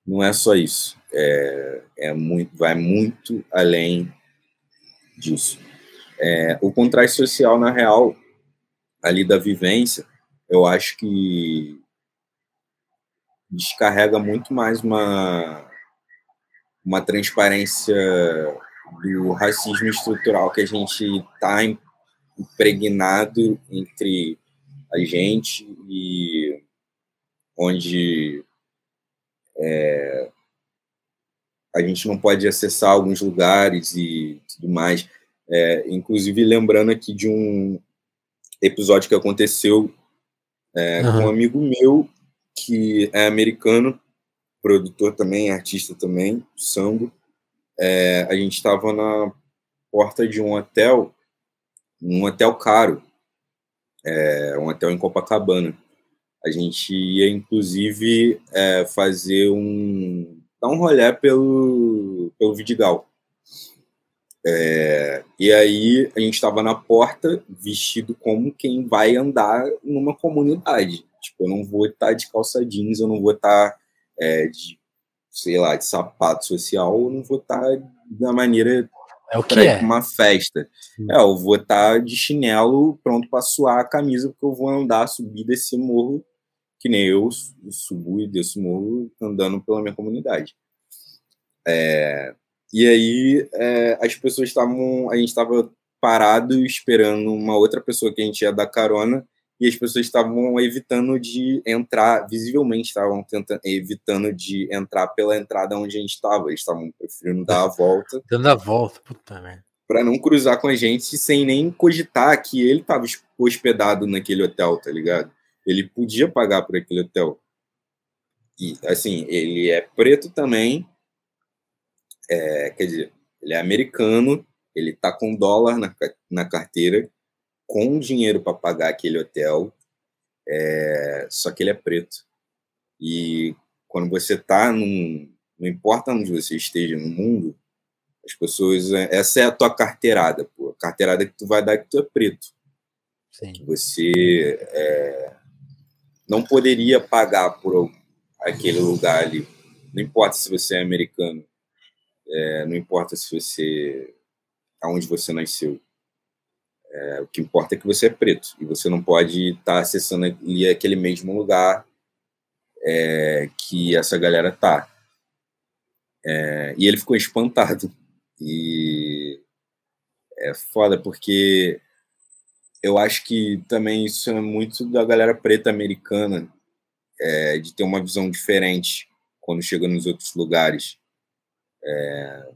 não é só isso. É, é muito, vai muito além disso. É, o contraste social, na real, ali da vivência, eu acho que descarrega muito mais uma, uma transparência do racismo estrutural que a gente está impregnado entre a gente e onde é, a gente não pode acessar alguns lugares e tudo mais. É, inclusive, lembrando aqui de um episódio que aconteceu é, uhum. com um amigo meu, que é americano, produtor também, artista também, samba. É, a gente estava na porta de um hotel, um hotel caro, é, um hotel em Copacabana. A gente ia, inclusive, é, fazer um dar um rolê pelo, pelo Vidigal. É, e aí a gente estava na porta vestido como quem vai andar numa comunidade. Tipo, eu não vou estar de calça jeans, eu não vou estar é, de, sei lá, de sapato social, eu não vou estar da maneira é o que é. uma festa. É, eu vou estar de chinelo pronto para suar a camisa, porque eu vou andar, subir desse morro que nem eu subo e desço morro andando pela minha comunidade. É, e aí é, as pessoas estavam, a gente estava parado esperando uma outra pessoa que a gente ia dar carona e as pessoas estavam evitando de entrar, visivelmente estavam tentando, evitando de entrar pela entrada onde a gente estava, eles estavam preferindo dar a volta. Dando a volta, puta merda. Para não cruzar com a gente sem nem cogitar que ele estava hospedado naquele hotel, tá ligado? Ele podia pagar por aquele hotel. E, assim, ele é preto também, é, quer dizer, ele é americano, ele tá com dólar na, na carteira, com dinheiro para pagar aquele hotel, é, só que ele é preto. E quando você tá num. Não importa onde você esteja no mundo, as pessoas. É, essa é a tua carteirada, pô. A carteirada que tu vai dar é que tu é preto. Sim. Que você. É, não poderia pagar por aquele lugar ali. Não importa se você é americano, é, não importa se você aonde você nasceu. É, o que importa é que você é preto e você não pode estar tá acessando ali aquele mesmo lugar é, que essa galera tá. É, e ele ficou espantado e é foda porque eu acho que também isso é muito da galera preta americana, é, de ter uma visão diferente quando chega nos outros lugares. É,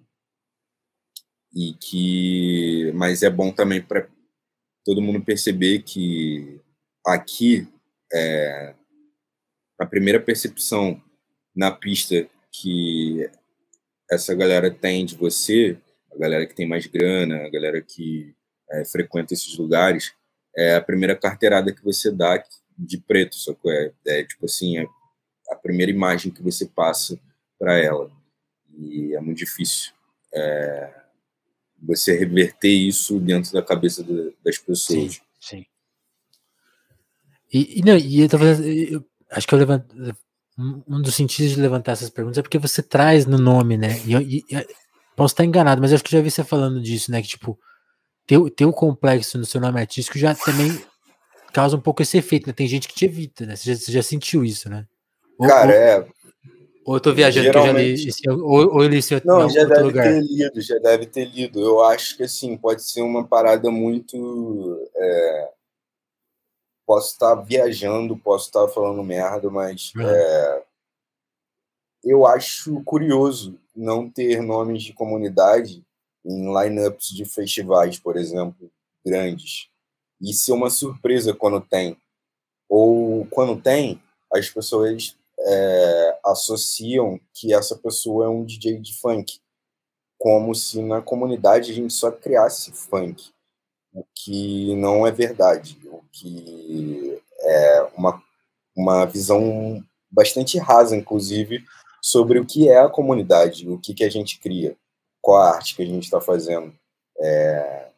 e que, mas é bom também para todo mundo perceber que aqui é, a primeira percepção na pista que essa galera tem de você, a galera que tem mais grana, a galera que é, frequenta esses lugares, é a primeira carteirada que você dá de preto, só que é, é tipo assim, é a primeira imagem que você passa para ela. E é muito difícil é, você reverter isso dentro da cabeça das pessoas. Sim, sim. E, e, não, e eu, tava, eu acho que eu levanto, um dos sentidos de levantar essas perguntas é porque você traz no nome, né? E, e posso estar enganado, mas acho que já vi você falando disso, né? Que tipo, ter, ter o complexo no seu nome artístico já também causa um pouco esse efeito, né? Tem gente que te evita, né? Você já, você já sentiu isso, né? Ou, Cara, é. Ou eu tô viajando Geralmente, que eu já li, ou, ou eu li isso Não, já deve lugar. ter lido, já deve ter lido. Eu acho que, assim, pode ser uma parada muito... É... Posso estar viajando, posso estar falando merda, mas uhum. é... eu acho curioso não ter nomes de comunidade em lineups de festivais, por exemplo, grandes. E ser uma surpresa quando tem. Ou quando tem, as pessoas é, associam que essa pessoa é um DJ de funk, como se na comunidade a gente só criasse funk, o que não é verdade, o que é uma, uma visão bastante rasa, inclusive, sobre o que é a comunidade, o que, que a gente cria, qual a arte que a gente está fazendo. É,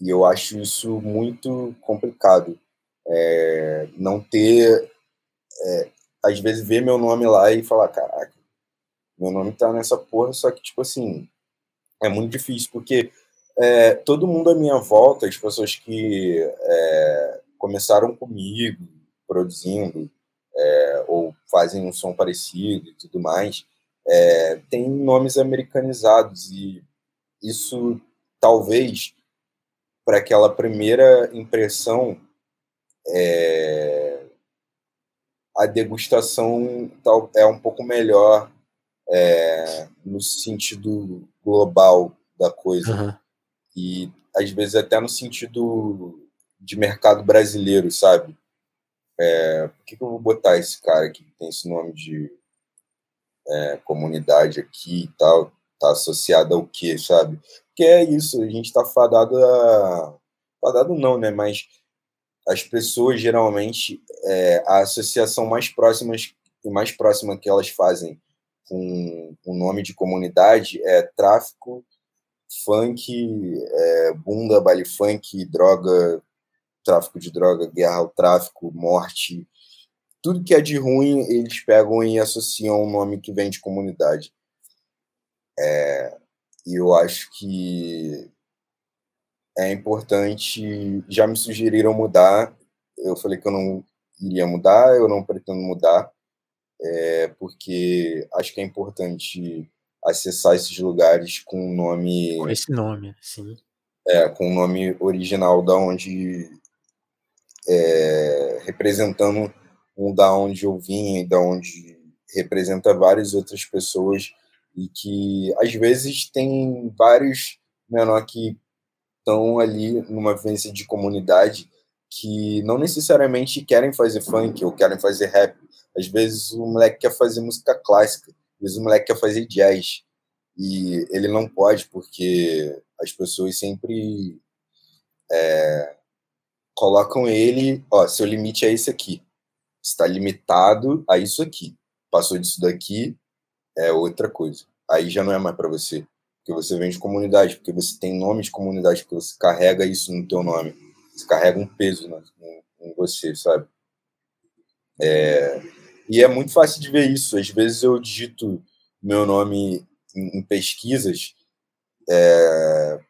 e eu acho isso muito complicado. É, não ter é, às vezes ver meu nome lá e falar, caraca, meu nome tá nessa porra, só que, tipo assim, é muito difícil, porque é, todo mundo à minha volta, as pessoas que é, começaram comigo, produzindo, é, ou fazem um som parecido e tudo mais, é, tem nomes americanizados, e isso talvez, para aquela primeira impressão, é, a degustação é um pouco melhor é, no sentido global da coisa. Uhum. E às vezes até no sentido de mercado brasileiro, sabe? É, por que, que eu vou botar esse cara aqui que tem esse nome de é, comunidade aqui e tal? Tá associado ao quê, sabe? Porque é isso, a gente tá fadado a. Fadado não, né? Mas as pessoas geralmente é, a associação mais próxima mais próxima que elas fazem com o nome de comunidade é tráfico, funk, é, bunda, baile funk, droga, tráfico de droga, guerra ao tráfico, morte, tudo que é de ruim eles pegam e associam um nome que vem de comunidade. É, e eu acho que é importante. Já me sugeriram mudar. Eu falei que eu não iria mudar, eu não pretendo mudar, é, porque acho que é importante acessar esses lugares com o nome. Com esse nome, sim. É, com o nome original da onde. É, representando um da onde eu vim e da onde representa várias outras pessoas e que às vezes tem vários menor que estão ali numa vivência de comunidade que não necessariamente querem fazer funk ou querem fazer rap. Às vezes o moleque quer fazer música clássica, às vezes o moleque quer fazer jazz. E ele não pode porque as pessoas sempre é, colocam ele, ó, seu limite é esse aqui. Está limitado a isso aqui. Passou disso daqui, é outra coisa. Aí já não é mais para você porque você vem de comunidade, porque você tem nome de comunidade, porque você carrega isso no teu nome, você carrega um peso né, em, você, sabe? É, e é muito fácil de ver isso. Às vezes eu digito meu nome em, em pesquisas, é,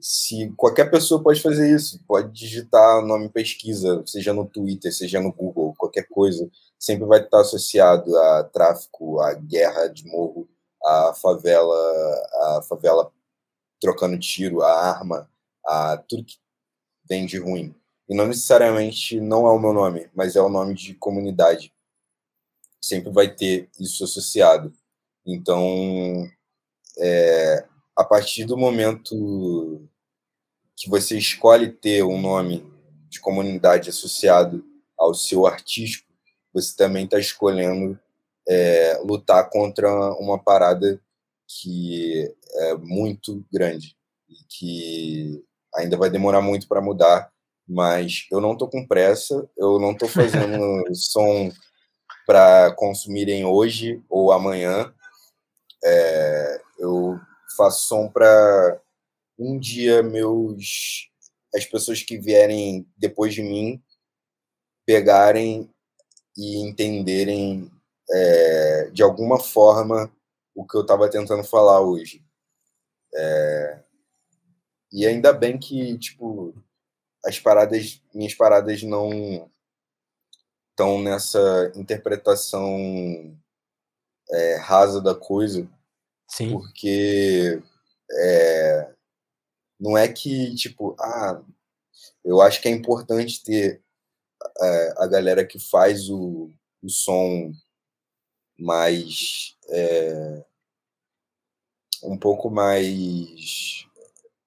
se qualquer pessoa pode fazer isso, pode digitar nome em pesquisa, seja no Twitter, seja no Google, qualquer coisa, sempre vai estar associado a tráfico, a guerra de morro, a favela, a favela trocando tiro, a arma, a tudo que vem de ruim. E não necessariamente não é o meu nome, mas é o nome de comunidade. Sempre vai ter isso associado. Então, é, a partir do momento que você escolhe ter um nome de comunidade associado ao seu artístico, você também está escolhendo é, lutar contra uma parada que é muito grande e que ainda vai demorar muito para mudar, mas eu não estou com pressa, eu não estou fazendo som para consumirem hoje ou amanhã. É, eu faço som para um dia meus as pessoas que vierem depois de mim pegarem e entenderem é, de alguma forma o que eu estava tentando falar hoje. É, e ainda bem que, tipo, as paradas, minhas paradas não estão nessa interpretação é, rasa da coisa. Sim. Porque é, não é que, tipo, ah, eu acho que é importante ter é, a galera que faz o, o som mais. É, um pouco mais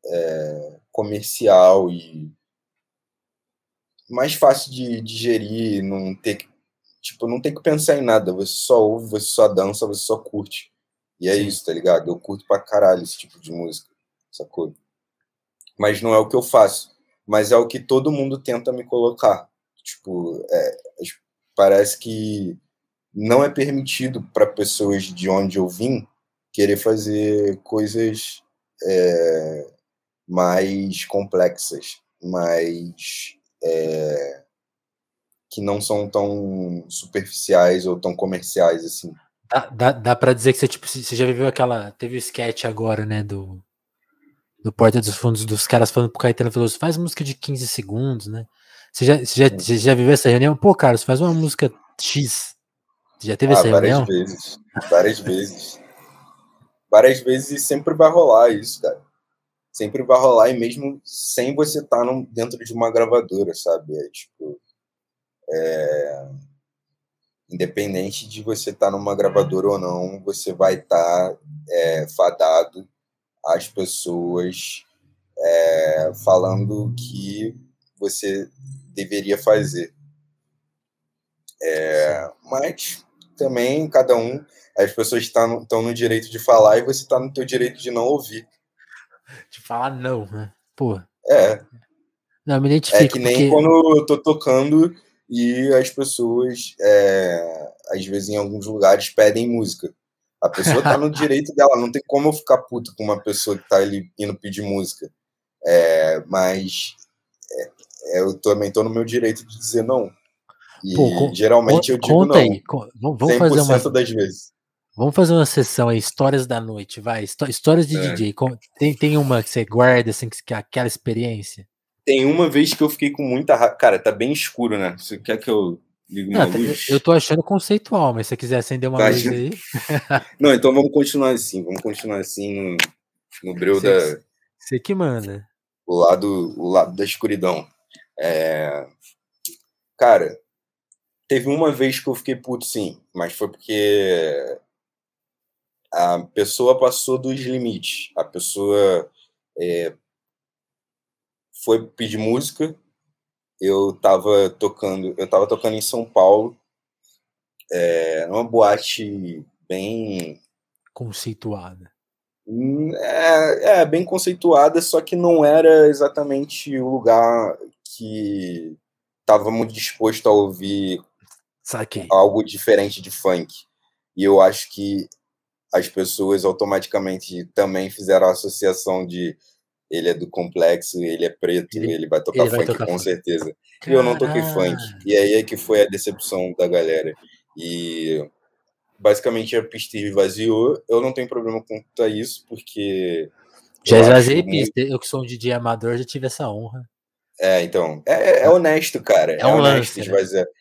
é, comercial e mais fácil de digerir, não ter que, tipo, não tem que pensar em nada, você só ouve, você só dança, você só curte. E é Sim. isso, tá ligado? Eu curto pra caralho esse tipo de música, sacou? Mas não é o que eu faço, mas é o que todo mundo tenta me colocar. Tipo, é, parece que não é permitido para pessoas de onde eu vim querer fazer coisas é, mais complexas, mais é, que não são tão superficiais ou tão comerciais assim. Dá, dá, dá pra dizer que você, tipo, você já viveu aquela. Teve o sketch agora, né? Do, do Porta dos Fundos, dos caras falando pro Caetano Veloso, faz música de 15 segundos, né? Você já, você já, você já viveu essa reunião? Pô, Carlos, faz uma música X. Você já teve ah, essa várias reunião? Várias vezes. Várias vezes. Várias vezes sempre vai rolar isso, cara sempre vai rolar, e mesmo sem você estar tá dentro de uma gravadora, sabe? É tipo. É, independente de você estar tá numa gravadora ou não, você vai estar tá, é, fadado às pessoas é, falando que você deveria fazer. É, mas também cada um, as pessoas estão no direito de falar e você está no teu direito de não ouvir de falar não, né? Pô. É. Não, me identifico. É que nem porque... quando eu tô tocando e as pessoas, é, às vezes em alguns lugares, pedem música. A pessoa tá no direito dela, não tem como eu ficar puto com uma pessoa que tá ali indo pedir música. É, mas é eu também tô no meu direito de dizer não. E Pô, geralmente eu digo não. Aí, vamos fazer uma das vezes. Vamos fazer uma sessão aí, histórias da noite, vai. Histórias de é. DJ. Tem, tem uma que você guarda, assim, que é aquela experiência? Tem uma vez que eu fiquei com muita raiva. Cara, tá bem escuro, né? Você quer que eu ligue uma Não, luz? Eu tô achando conceitual, mas se você quiser acender uma tá luz aí. Não, então vamos continuar assim. Vamos continuar assim no, no breu você, da. Você que manda. O lado, o lado da escuridão. É... Cara, teve uma vez que eu fiquei puto, sim, mas foi porque a pessoa passou dos limites. A pessoa é, foi pedir música. Eu estava tocando, eu tava tocando em São Paulo, é, numa boate bem conceituada. Hum, é, é, bem conceituada, só que não era exatamente o lugar que estava muito disposto a ouvir Saquei. algo diferente de funk. E eu acho que as pessoas automaticamente também fizeram a associação de ele é do complexo, ele é preto, ele, ele vai tocar ele funk vai tocar com funk. certeza. E eu não toquei funk. E aí é que foi a decepção da galera. E basicamente a pista esvaziou. Eu não tenho problema com isso, porque. Já esvaziei pista. Eu que sou um DJ amador já tive essa honra. É, então. É, é honesto, cara. É, é um honesto lance, né? esvaziar. Né?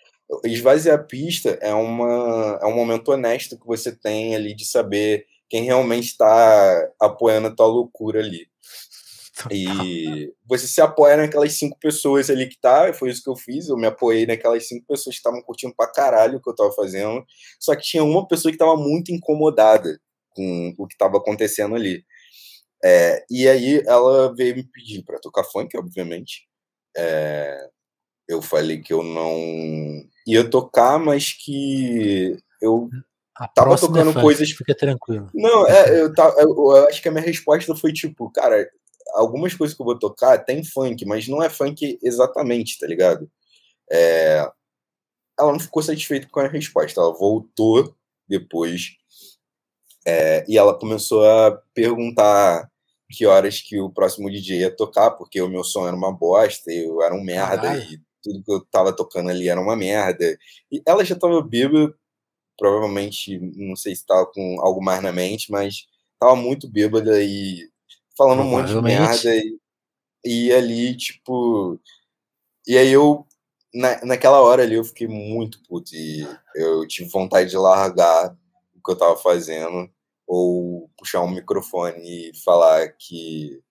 esvaziar a pista é, uma, é um momento honesto que você tem ali de saber quem realmente está apoiando a tua loucura ali. E você se apoia naquelas cinco pessoas ali que tá, foi isso que eu fiz, eu me apoiei naquelas cinco pessoas que estavam curtindo pra caralho o que eu tava fazendo, só que tinha uma pessoa que tava muito incomodada com o que tava acontecendo ali. É, e aí ela veio me pedir para tocar funk, obviamente. É, eu falei que eu não ia tocar, mas que eu a tava tocando fã, coisas. Fica tranquilo. Não, é, eu, tá, eu, eu, acho que a minha resposta foi tipo, cara, algumas coisas que eu vou tocar tem funk, mas não é funk exatamente, tá ligado? É, ela não ficou satisfeita com a resposta, ela voltou depois é, e ela começou a perguntar que horas que o próximo DJ ia tocar, porque o meu som era uma bosta, eu era um merda e tudo que eu tava tocando ali era uma merda. E ela já tava bêbada, provavelmente, não sei se tava com algo mais na mente, mas tava muito bêbada e falando um monte de merda. E, e ali, tipo. E aí eu, na, naquela hora ali, eu fiquei muito puto. E eu tive vontade de largar o que eu estava fazendo, ou puxar um microfone e falar que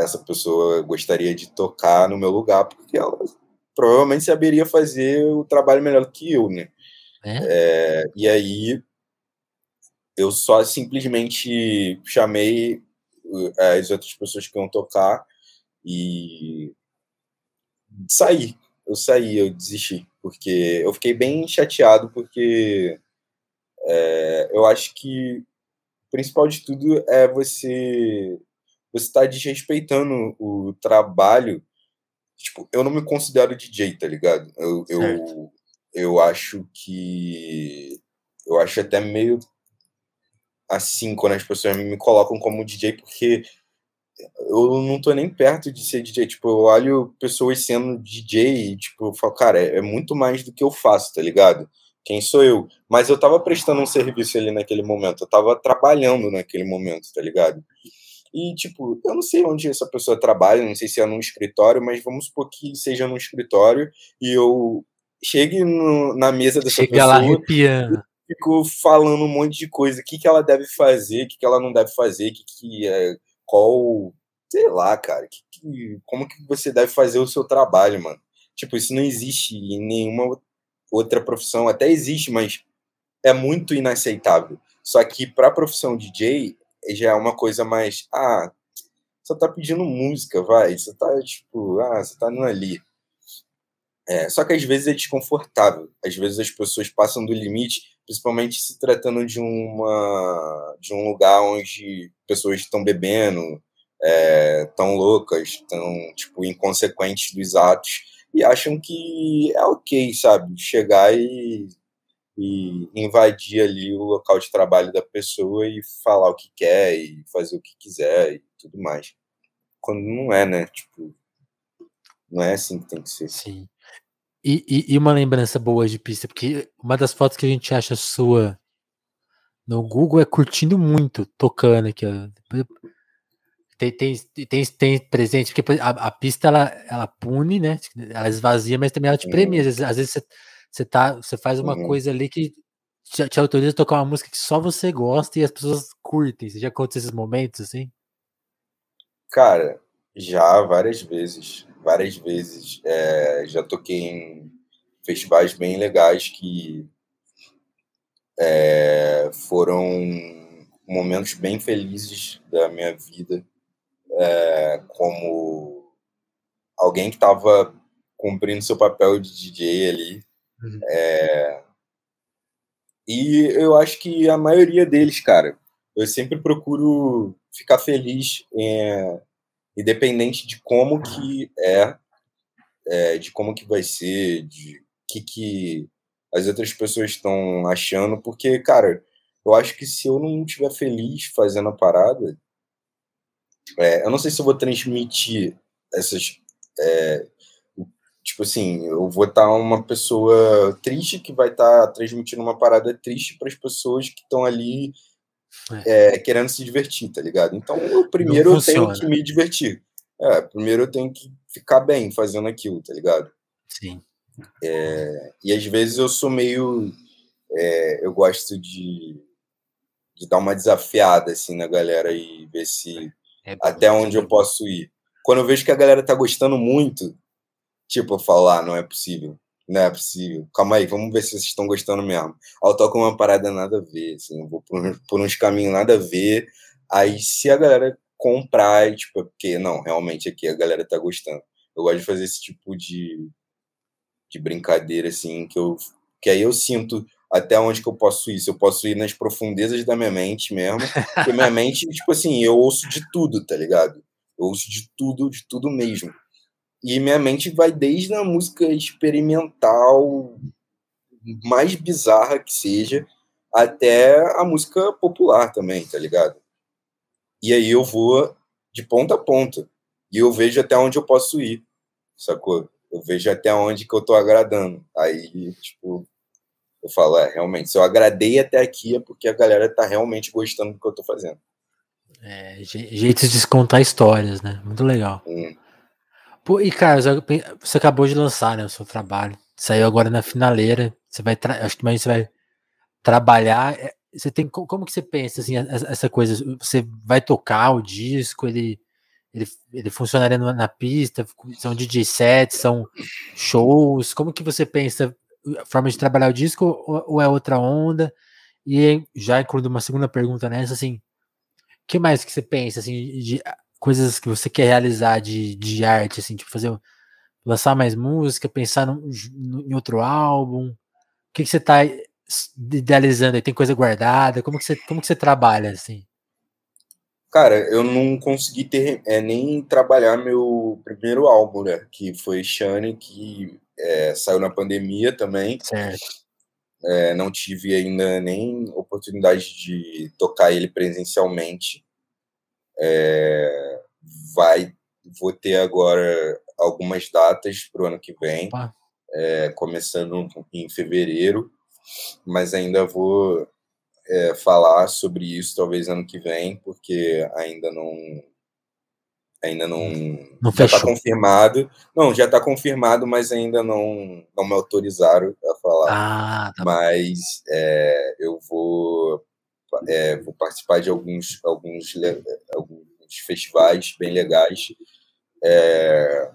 essa pessoa gostaria de tocar no meu lugar, porque ela provavelmente saberia fazer o trabalho melhor do que eu, né? É? É, e aí eu só simplesmente chamei as outras pessoas que iam tocar e saí. Eu saí, eu desisti, porque eu fiquei bem chateado, porque é, eu acho que o principal de tudo é você você está desrespeitando o trabalho. Tipo, eu não me considero DJ, tá ligado? Eu, eu, eu acho que. Eu acho até meio assim quando as pessoas me colocam como DJ, porque eu não tô nem perto de ser DJ. Tipo, eu olho pessoas sendo DJ e, tipo, eu falo, cara, é, muito mais do que eu faço, tá ligado? Quem sou eu? Mas eu tava prestando um serviço ali naquele momento, eu tava trabalhando naquele momento, tá ligado? E, tipo, eu não sei onde essa pessoa trabalha, não sei se é num escritório, mas vamos supor que seja num escritório e eu chegue no, na mesa dessa Chega pessoa. Lá arrepiando. Fico falando um monte de coisa, o que, que ela deve fazer, o que, que ela não deve fazer, que, que é, qual. Sei lá, cara. Que, que, como que você deve fazer o seu trabalho, mano? Tipo, isso não existe em nenhuma outra profissão. Até existe, mas é muito inaceitável. Só que para a profissão DJ, já é uma coisa mais. Ah, você tá pedindo música, vai. Você tá, tipo, ah, você tá no ali. É, só que às vezes é desconfortável. Às vezes as pessoas passam do limite, principalmente se tratando de uma de um lugar onde pessoas estão bebendo, é, loucas, estão tipo inconsequentes dos atos e acham que é ok, sabe, chegar e e invadir ali o local de trabalho da pessoa e falar o que quer e fazer o que quiser e tudo mais. Quando não é, né? Tipo, não é assim que tem que ser. Sim. E, e, e uma lembrança boa de pista, porque uma das fotos que a gente acha sua no Google é curtindo muito, tocando aqui, ó. Tem, tem, tem, tem presente, porque a, a, pista ela, ela pune, né? Ela esvazia, mas também ela te premia. Às vezes, às vezes você você tá, você faz uma uhum. coisa ali que te, te, autoriza a tocar uma música que só você gosta e as pessoas curtem. Você já aconteceu esses momentos assim? Cara, já várias vezes, várias vezes. É, já toquei em festivais bem legais que é, foram momentos bem felizes da minha vida, é, como alguém que estava cumprindo seu papel de DJ ali, Uhum. É... E eu acho que a maioria deles, cara, eu sempre procuro ficar feliz, é... independente de como que é, é, de como que vai ser, de que que as outras pessoas estão achando, porque, cara, eu acho que se eu não estiver feliz fazendo a parada, é, eu não sei se eu vou transmitir essas é, Tipo assim, eu vou estar tá uma pessoa triste que vai estar tá transmitindo uma parada triste para as pessoas que estão ali é. É, querendo se divertir, tá ligado? Então, eu, primeiro eu tenho que me divertir. É, primeiro eu tenho que ficar bem fazendo aquilo, tá ligado? Sim. É, e às vezes eu sou meio. É, eu gosto de, de dar uma desafiada assim na galera e ver se é até onde eu posso ir. Quando eu vejo que a galera tá gostando muito, Tipo, eu falo, ah, não é possível. Não é possível. Calma aí, vamos ver se vocês estão gostando mesmo. Aí eu toco uma parada nada a ver, assim, eu vou por, por uns caminhos nada a ver. Aí se a galera comprar, tipo, é porque, não, realmente aqui a galera tá gostando. Eu gosto de fazer esse tipo de, de brincadeira, assim, que eu que aí eu sinto até onde que eu posso ir. Se eu posso ir nas profundezas da minha mente mesmo. Porque minha mente, tipo assim, eu ouço de tudo, tá ligado? Eu ouço de tudo, de tudo mesmo. E minha mente vai desde a música experimental mais bizarra que seja, até a música popular também, tá ligado? E aí eu vou de ponta a ponta. E eu vejo até onde eu posso ir, sacou? Eu vejo até onde que eu tô agradando. Aí, tipo, eu falo, é, realmente, se eu agradei até aqui é porque a galera tá realmente gostando do que eu tô fazendo. É, jeitos de contar histórias, né? Muito legal. Hum. Pô, e cara, você acabou de lançar, né, o seu trabalho. Saiu agora na finaleira. Você vai, acho que mais você vai trabalhar. É, você tem como que você pensa assim essa coisa? Você vai tocar o disco, ele ele, ele funcionaria na pista, são DJ sets, são shows. Como que você pensa a forma de trabalhar o disco ou, ou é outra onda? E já incluindo uma segunda pergunta nessa, assim, que mais que você pensa assim de coisas que você quer realizar de, de arte, assim, tipo fazer lançar mais música, pensar em outro álbum? O que, que você está idealizando aí? Tem coisa guardada? Como que você, como que você trabalha, assim? Cara, eu não consegui ter é, nem trabalhar meu primeiro álbum, né? Que foi Shane, que é, saiu na pandemia também. Certo. É, não tive ainda nem oportunidade de tocar ele presencialmente. É, vai, vou ter agora algumas datas para o ano que vem, é, começando em fevereiro, mas ainda vou é, falar sobre isso talvez ano que vem, porque ainda não ainda não, não já está confirmado. Não, já está confirmado, mas ainda não não me autorizaram a falar. Ah, tá mas é, eu vou é, vou participar de alguns alguns alguns festivais bem legais. É,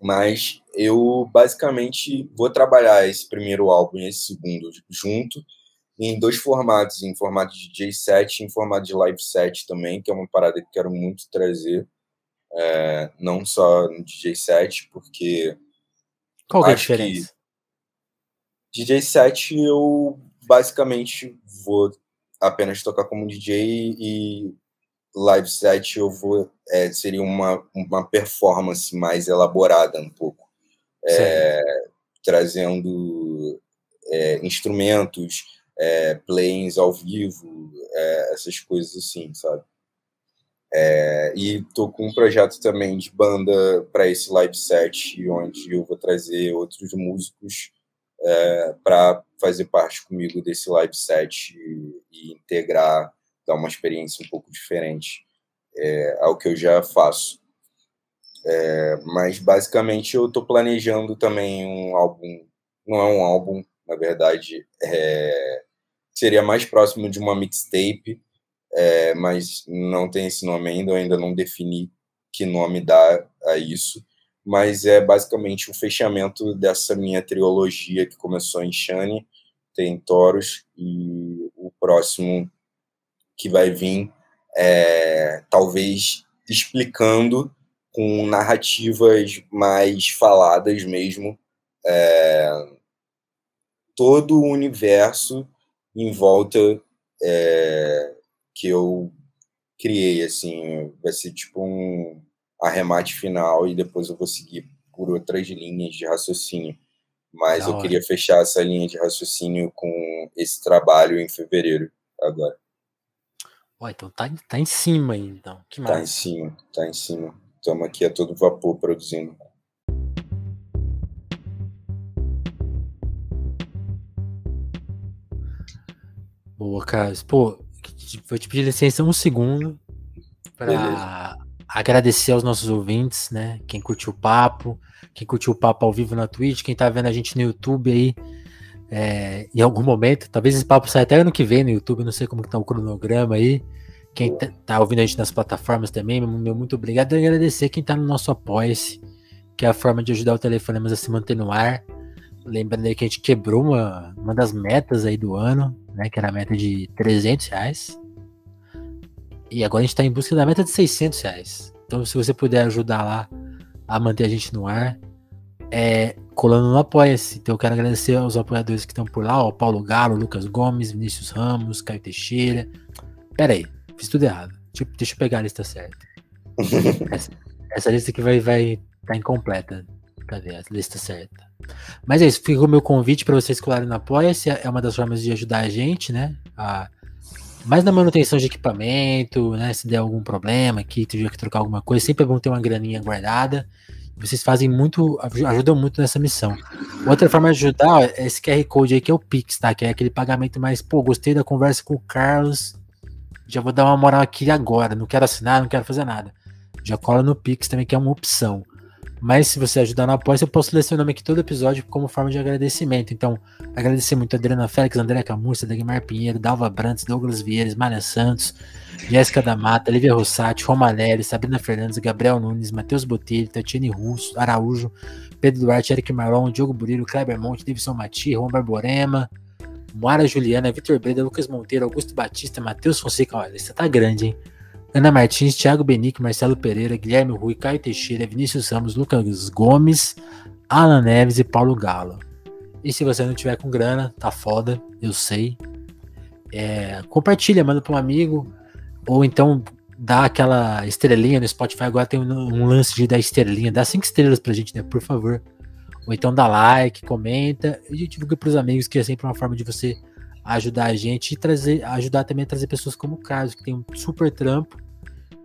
mas eu basicamente vou trabalhar esse primeiro álbum e esse segundo junto em dois formatos, em formato de DJ set e em formato de live set também, que é uma parada que quero muito trazer, é, não só no DJ set, porque qual é a diferença? DJ set eu basicamente vou apenas tocar como DJ e live set eu vou é, seria uma, uma performance mais elaborada um pouco. É, trazendo é, instrumentos é, plays ao vivo é, essas coisas assim sabe? É, e tô com um projeto também de banda para esse live set onde eu vou trazer outros músicos é, para fazer parte comigo desse live set e, e integrar dar uma experiência um pouco diferente é, ao que eu já faço. É, mas basicamente eu estou planejando também um álbum, não é um álbum, na verdade, é, seria mais próximo de uma mixtape, é, mas não tem esse nome ainda, eu ainda não defini que nome dá a isso, mas é basicamente o fechamento dessa minha trilogia que começou em Shane, tem Toros, e o próximo que vai vir, é, talvez explicando com narrativas mais faladas mesmo, é, todo o universo em volta é, que eu criei, assim, vai ser tipo um arremate final e depois eu vou seguir por outras linhas de raciocínio. Mas eu queria fechar essa linha de raciocínio com esse trabalho em fevereiro agora. Ó, então tá, tá em cima aí, então. Que massa. Tá em cima, tá em cima. Estamos aqui a todo vapor produzindo. Boa, Carlos. Pô, vou te pedir licença um segundo para agradecer aos nossos ouvintes, né? Quem curtiu o papo, quem curtiu o papo ao vivo na Twitch, quem tá vendo a gente no YouTube aí, é, em algum momento. Talvez esse papo saia até ano que vem no YouTube, não sei como que tá o cronograma aí. Quem tá, tá ouvindo a gente nas plataformas também, meu muito obrigado. E agradecer quem tá no nosso Apoia-se, que é a forma de ajudar o Telefonemas a se manter no ar. Lembrando aí que a gente quebrou uma, uma das metas aí do ano, né? Que era a meta de 300 reais. E agora a gente tá em busca da meta de 600 reais. Então, se você puder ajudar lá a manter a gente no ar, é, colando no Apoia-se. Então eu quero agradecer aos apoiadores que estão por lá, ó, Paulo Galo, Lucas Gomes, Vinícius Ramos, Caio Teixeira. Pera aí, fiz tudo errado. Deixa, deixa eu pegar a lista certa. essa, essa, lista aqui vai estar vai tá incompleta. Cadê a lista certa? Mas é isso, fica o meu convite para vocês colarem no Apoia-se. É uma das formas de ajudar a gente, né? A, mais na manutenção de equipamento, né? Se der algum problema aqui, tiver que trocar alguma coisa, sempre é bom ter uma graninha guardada. Vocês fazem muito, ajudam muito nessa missão. Outra forma de ajudar é esse QR Code aí, que é o Pix, tá? Que é aquele pagamento mais, pô, gostei da conversa com o Carlos. Já vou dar uma moral aqui agora. Não quero assinar, não quero fazer nada. Já cola no Pix também, que é uma opção. Mas se você ajudar no apoio, eu posso ler seu nome aqui todo episódio como forma de agradecimento. Então, agradecer muito a Adriana Félix, André Camurça, Dagmar Pinheiro, Dalva Brantes, Douglas Vieira, Maria Santos, Jéssica da Mata, Lívia Rossati, Romanelli, Sabrina Fernandes, Gabriel Nunes, Matheus Botelho, Tatiane Russo, Araújo, Pedro Duarte, Eric Marlon, Diogo Burilo, Kleber Monte, Davidson Mati, Juan Barborema, Moara Juliana, Vitor Breda, Lucas Monteiro, Augusto Batista, Matheus Fonseca, olha, lista tá grande, hein? Ana Martins, Thiago Benique, Marcelo Pereira, Guilherme Rui, Caio Teixeira, Vinícius Ramos, Lucas Gomes, Alan Neves e Paulo Galo. E se você não tiver com grana, tá foda, eu sei. É, compartilha, manda para um amigo, ou então dá aquela estrelinha no Spotify. Agora tem um, um lance de dar estrelinha, dá cinco estrelas pra gente, né? Por favor. Ou então dá like, comenta e divulga pros amigos, que é sempre uma forma de você ajudar a gente e trazer, ajudar também a trazer pessoas como o Carlos, que tem um super trampo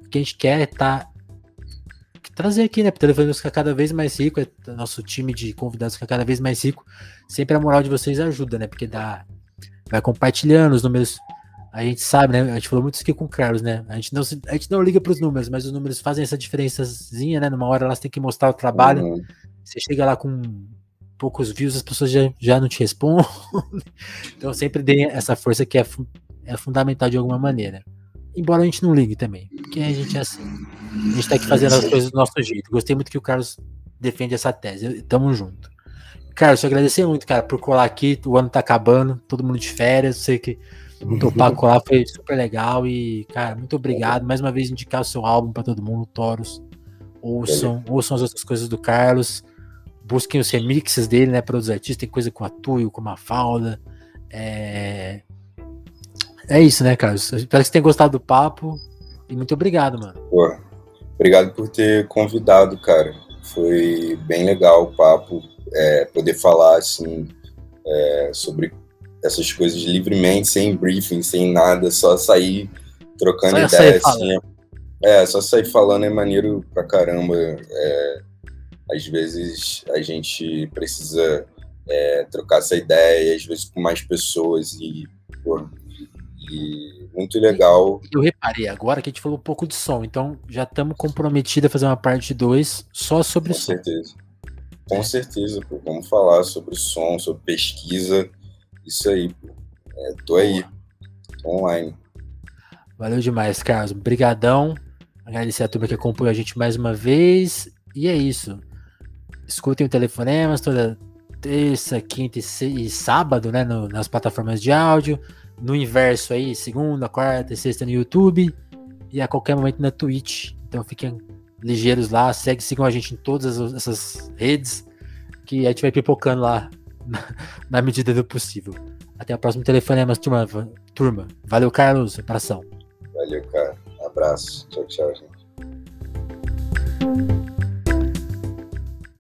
que a gente quer é tá trazer aqui, né? Telefone ficar cada vez mais rico, é, nosso time de convidados ficar cada vez mais rico. Sempre a moral de vocês ajuda, né? Porque dá, vai compartilhando os números. A gente sabe, né? A gente falou muito isso aqui com o Carlos, né? A gente não, a gente não liga para os números, mas os números fazem essa diferençazinha, né? Numa hora elas têm que mostrar o trabalho. Uhum. Você chega lá com poucos views, as pessoas já, já não te respondem. então sempre dê essa força que é, é fundamental de alguma maneira. Embora a gente não ligue também, porque a gente é assim. A gente tá aqui fazendo as coisas do nosso jeito. Gostei muito que o Carlos defende essa tese. Tamo junto. Carlos, te agradecer muito, cara, por colar aqui. O ano tá acabando, todo mundo de férias. Sei que o topar colar foi super legal. E, cara, muito obrigado. Mais uma vez, indicar o seu álbum para todo mundo, Toros. Ouçam, ouçam as outras coisas do Carlos. Busquem os remixes dele, né, para os artistas. Tem coisa com a Tuyo, com a Mafalda. É, é isso, né, Carlos? Espero que você tenha gostado do papo. E muito obrigado, mano. Pô, obrigado por ter convidado, cara. Foi bem legal o papo. É, poder falar, assim, é, sobre essas coisas livremente, sem briefing, sem nada, só sair trocando só ideias. Assim, é, só sair falando é maneiro pra caramba. É, às vezes a gente precisa é, trocar essa ideia, às vezes com mais pessoas e pô, e muito legal. Eu reparei agora que a gente falou um pouco de som, então já estamos comprometidos a fazer uma parte 2 só sobre Com som. certeza. Com certeza, pô. Vamos falar sobre som, sobre pesquisa. Isso aí, pô. É, tô aí. Tô online. Valeu demais, Carlos. Obrigadão. Agradecer a turma que acompanhou a gente mais uma vez. E é isso. Escutem o Telefonemas toda terça, quinta e, sábado, né? No, nas plataformas de áudio no inverso aí, segunda, quarta e sexta no YouTube e a qualquer momento na Twitch. Então fiquem ligeiros lá, segue, sigam a gente em todas essas redes que a gente vai pipocando lá na, na medida do possível. Até o próximo telefonema, turma. turma. Valeu, Carlos. Abração. Valeu, cara. Abraço. Tchau, tchau, gente.